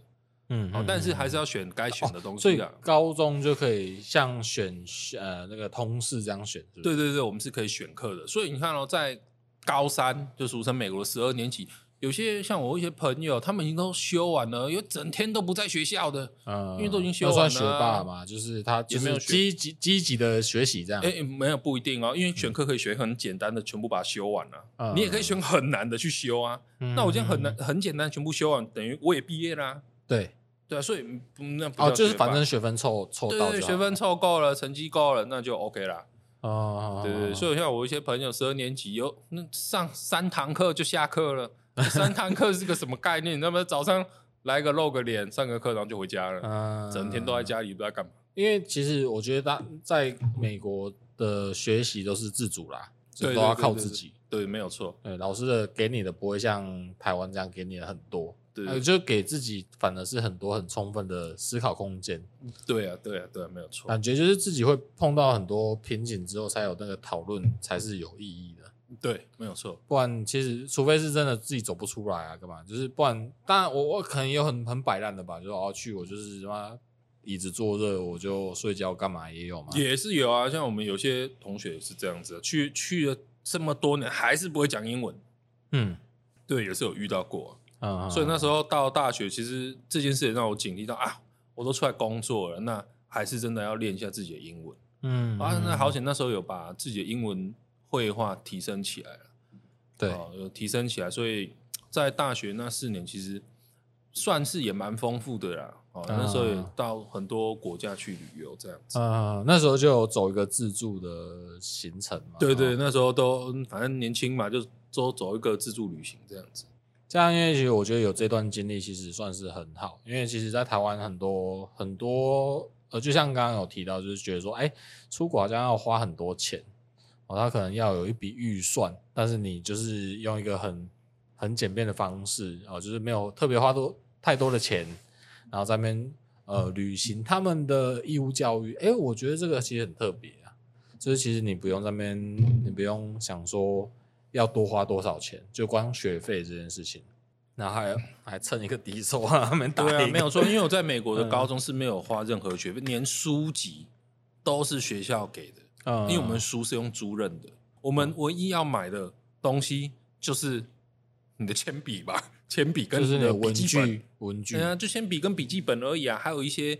嗯，哦，但是还是要选该选的东西，哦。所以高中就可以像选呃那个通识这样选，是不是？对对对，我们是可以选课的。所以你看哦，在高三就俗称美国的十二年级。有些像我一些朋友，他们已经都修完了，有整天都不在学校的，嗯，因为都已经修完了。算学霸嘛，就是他有没有积极积极的学习这样？哎、欸，没有不一定哦，因为选课可以选很简单的，全部把它修完了。嗯、你也可以选很难的去修啊。嗯、那我这样很难、很简单全部修完，等于我也毕业啦。对对啊，所以那哦，就是反正学分凑凑到，对，学分凑够了，成绩够了，那就 OK 啦。哦，对对，所以像我一些朋友，十二年级有那上三堂课就下课了。*laughs* 三堂课是个什么概念？那么早上来个露个脸，上个课，然后就回家了。嗯，整天都在家里不知道干嘛。因为其实我觉得，大在美国的学习都是自主啦，对，都要靠自己。对，没有错。对，老师的给你的不会像台湾这样给你的很多。对，对，就给自己反而是很多很充分的思考空间。对啊，对啊，对啊，没有错。感觉就是自己会碰到很多瓶颈之后，才有那个讨论，才是有意义的。对，没有错。不然，其实除非是真的自己走不出来啊，干嘛？就是不然，当然我我可能也有很很摆烂的吧，就哦去我就是什么椅子坐热，我就睡觉干嘛也有嘛。也是有啊，像我们有些同学也是这样子，去去了这么多年还是不会讲英文。嗯，对，也是有遇到过。嗯，所以那时候到大学，其实这件事也让我警惕到啊，我都出来工作了，那还是真的要练一下自己的英文。嗯，啊，那好险，那时候有把自己的英文。绘画提升起来了，对，有提升起来，所以在大学那四年其实算是也蛮丰富的啦。哦，那时候也到很多国家去旅游这样子。啊，那时候就有走一个自助的行程嘛。对对，那时候都反正年轻嘛，就都走一个自助旅行这样子。这样，因为其实我觉得有这段经历，其实算是很好。因为其实，在台湾很多很多，呃，就像刚刚有提到，就是觉得说，哎，出国好像要花很多钱。哦，他可能要有一笔预算，但是你就是用一个很很简便的方式，哦，就是没有特别花多太多的钱，然后在那边呃履行他们的义务教育。诶，我觉得这个其实很特别啊，就是其实你不用在那边，你不用想说要多花多少钱，就光学费这件事情，然后还还蹭一个低收啊，他们打对啊，没有错，因为我在美国的 *laughs* 高中是没有花任何学费，连书籍都是学校给的。因为我们书是用租赁的，我们唯一要买的东西就是你的铅笔吧，铅笔跟你的文具，文具，对啊，就铅笔跟笔记本而已啊，还有一些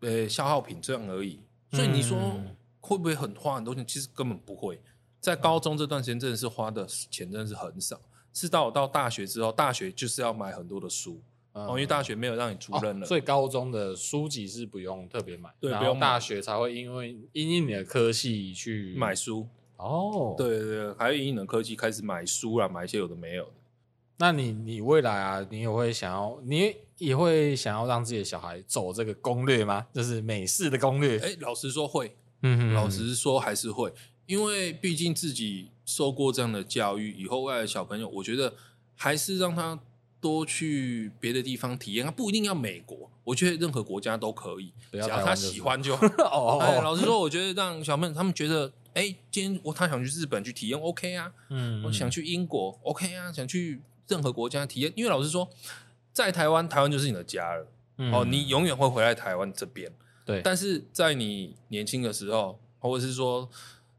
呃消耗品这样而已。所以你说会不会很花很多钱？其实根本不会。在高中这段时间真的是花的钱真的是很少，是到我到大学之后，大学就是要买很多的书。哦，因为大学没有让你出任了，所以高中的书籍是不用特别买，对，不用。大学才会因为因应你的科系去买书。哦，对对对，还有因应你的科技开始买书啦，买一些有的没有的。那你你未来啊，你也会想要，你也会想要让自己的小孩走这个攻略吗？就是美式的攻略？哎，老实说会，嗯哼，老实说还是会，因为毕竟自己受过这样的教育，以后未来的小朋友，我觉得还是让他。多去别的地方体验，他不一定要美国，我觉得任何国家都可以，只要他喜欢就好。*laughs* 哦，老实说，我觉得让小朋友他们觉得，哎，今天我他想去日本去体验，OK 啊，嗯，我想去英国，OK 啊，想去任何国家体验，因为老实说，在台湾，台湾就是你的家了，哦，你永远会回来台湾这边，对。但是在你年轻的时候，或者是说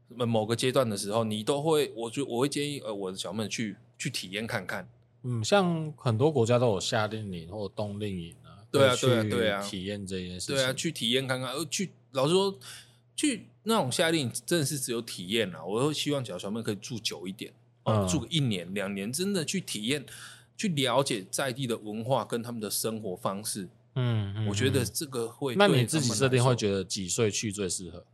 某个阶段的时候，你都会，我就我会建议呃我的小朋友去去体验看看。嗯，像很多国家都有夏令营或冬令营啊，对啊，对啊，对啊，体验这件事情，对啊，去体验看看。呃，去老实说，去那种夏令营真的是只有体验啊。我会希望小小妹可以住久一点，嗯，住个一年两年，真的去体验，去了解在地的文化跟他们的生活方式。嗯，我觉得这个会。那你自己设定会觉得几岁去最适合？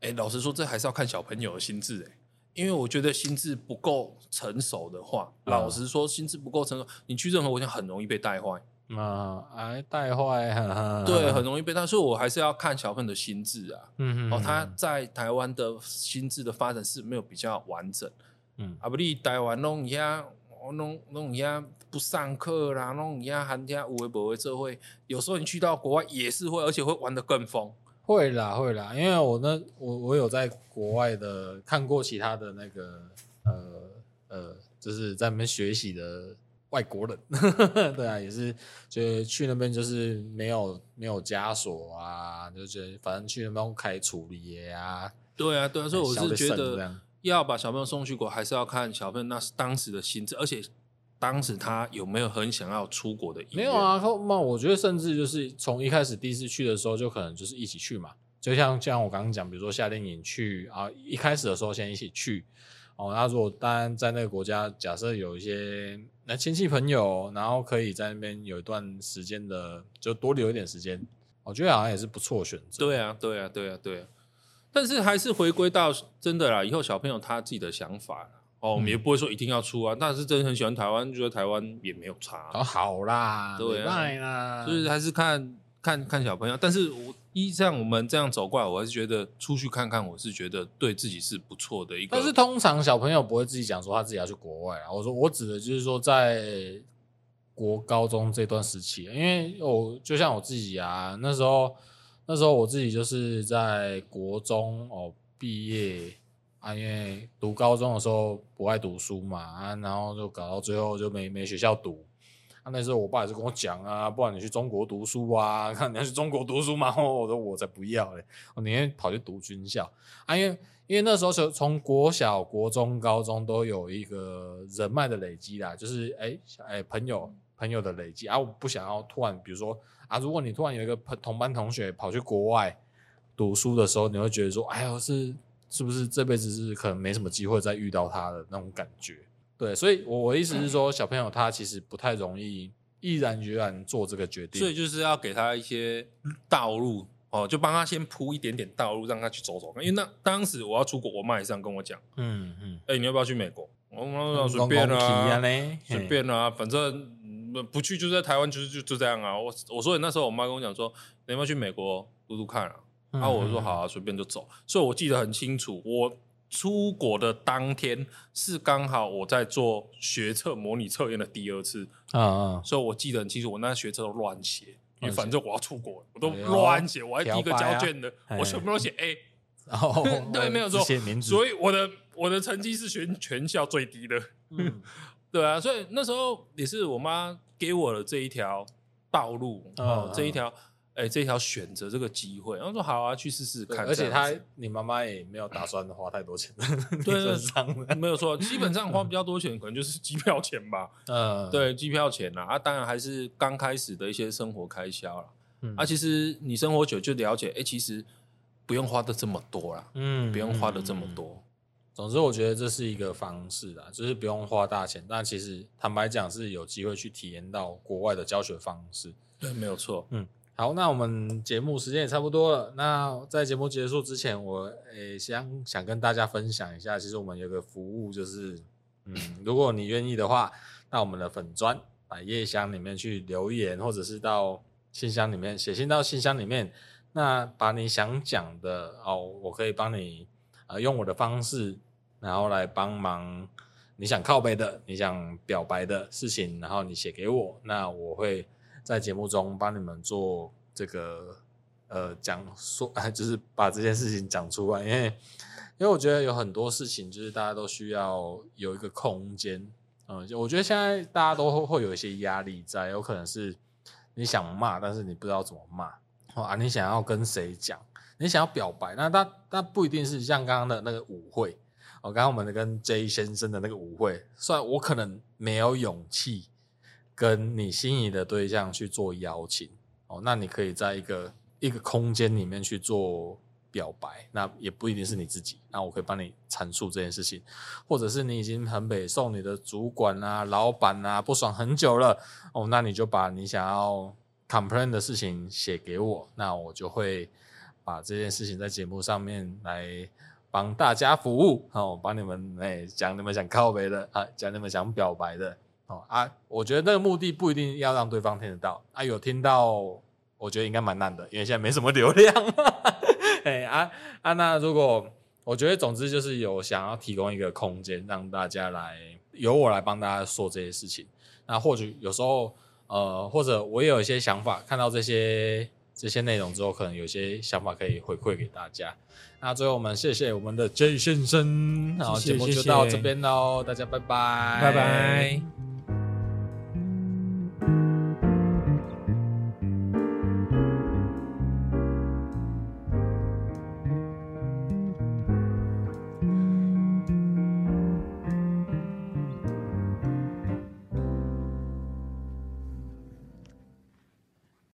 哎，老实说，这还是要看小朋友的心智，哎。因为我觉得心智不够成熟的话，嗯、老实说，心智不够成熟，你去任何国家很容易被带坏。啊，哎，带坏，呵呵对，很容易被带。所以我还是要看小朋友的心智啊。嗯嗯。哦，他在台湾的心智的发展是没有比较完整。嗯。啊，不，你台湾弄一下，弄弄一下不上课啦，弄一下寒假有会不会这会？有时候你去到国外也是会，而且会玩的更疯。会啦，会啦，因为我呢，我我有在国外的看过其他的那个呃呃，就是在那边学习的外国人，*laughs* 对啊，也是就去那边就是没有没有枷锁啊，就觉得反正去那边开处理啊，对啊，对啊，所以我是觉得要把小朋友送去国，还是要看小朋友那当时的心智，而且当时他有没有很想要出国的意愿？没有啊，那我觉得甚至就是从一开始第一次去的时候，就可能就是一起去嘛。就像像我刚刚讲，比如说夏令营去啊，一开始的时候先一起去哦。那如果当然在那个国家，假设有一些那亲戚朋友，然后可以在那边有一段时间的，就多留一点时间，我觉得好像也是不错的选择。对啊，对啊，对啊，对啊。但是还是回归到真的啦，以后小朋友他自己的想法哦，我们也不会说一定要出啊。但是真的很喜欢台湾，觉得台湾也没有差。哦，好啦，对啊，啦，就是还是看看看小朋友。但是我依像我们这样走过来，我还是觉得出去看看，我是觉得对自己是不错的一个。但是通常小朋友不会自己讲说他自己要去国外啊。我说我指的就是说在国高中这段时期，因为我就像我自己啊，那时候。那时候我自己就是在国中哦毕业啊，因为读高中的时候不爱读书嘛啊，然后就搞到最后就没没学校读啊。那时候我爸也是跟我讲啊，不然你去中国读书啊，看你要去中国读书嘛。*laughs* 我说我才不要嘞，我宁愿跑去读军校啊，因为因为那时候从从国小、国中、高中都有一个人脉的累积啦，就是哎哎朋友朋友的累积啊，我不想要突然比如说。啊！如果你突然有一个朋同班同学跑去国外读书的时候，你会觉得说：“哎呦，是是不是这辈子是可能没什么机会再遇到他的那种感觉？”对，所以我我的意思是说，小朋友他其实不太容易毅然决然做这个决定，所以就是要给他一些道路哦，就帮他先铺一点点道路，让他去走走。因为那当时我要出国，我妈也这样跟我讲：“嗯嗯，哎、欸，你要不要去美国？”我妈说：“随便啊，随便啊，反正。”不去就在台湾，就是就就这样啊。我我说你那时候，我妈跟我讲说，你要不要去美国读读看啊？然后、我说好啊，随便就走。所以我记得很清楚，我出国的当天是刚好我在做学测模拟测验的第二次啊啊，所以我记得很清楚，我那学测都乱写，因为反正我要出国，我都乱写，我还第一个交卷的，我全部都写 A。*laughs* 哦，*laughs* 对，没有错。所以我的我的成绩是全全校最低的。嗯。*laughs* 对啊，所以那时候也是我妈给我的这一条道路哦，这一条哎，这一条选择这个机会，然后说好啊，去试试看。而且他，你妈妈也没有打算花太多钱，*laughs* 对，没有错，基本上花比较多钱，可能就是机票钱吧。*laughs* 嗯，对，机票钱啊，啊，当然还是刚开始的一些生活开销了。啊，其实你生活久就了解，哎，其实不用花的这么多啦，嗯，不用花的这么多。总之，我觉得这是一个方式啦，就是不用花大钱，但其实坦白讲是有机会去体验到国外的教学方式。对，没有错。嗯，好，那我们节目时间也差不多了。那在节目结束之前，我诶想想跟大家分享一下，其实我们有个服务，就是嗯，*laughs* 如果你愿意的话，那我们的粉专百叶箱里面去留言，或者是到信箱里面写信到信箱里面，那把你想讲的哦，我可以帮你。呃，用我的方式，然后来帮忙你想靠背的、你想表白的事情，然后你写给我，那我会在节目中帮你们做这个呃讲说，*laughs* 就是把这件事情讲出来，因为因为我觉得有很多事情就是大家都需要有一个空间，嗯，就我觉得现在大家都会有一些压力在，有可能是你想骂，但是你不知道怎么骂，啊，你想要跟谁讲？你想要表白，那他那不一定是像刚刚的那个舞会哦，刚刚我们跟 J 先生的那个舞会，虽然我可能没有勇气跟你心仪的对象去做邀请哦，那你可以在一个一个空间里面去做表白，那也不一定是你自己，那我可以帮你阐述这件事情，或者是你已经很北宋你的主管啊、老板啊不爽很久了哦，那你就把你想要 complain 的事情写给我，那我就会。把这件事情在节目上面来帮大家服务，哦，帮你们哎讲你们想靠北的啊，讲你们想表白的哦啊，我觉得那个目的不一定要让对方听得到啊，有听到我觉得应该蛮难的，因为现在没什么流量，*laughs* 哎啊啊，那如果我觉得总之就是有想要提供一个空间让大家来由我来帮大家说这些事情，那或许有时候呃或者我也有一些想法，看到这些。这些内容之后，可能有些想法可以回馈给大家。那最后，我们谢谢我们的 J 先生，然后节目就到这边喽，大家拜拜，拜拜。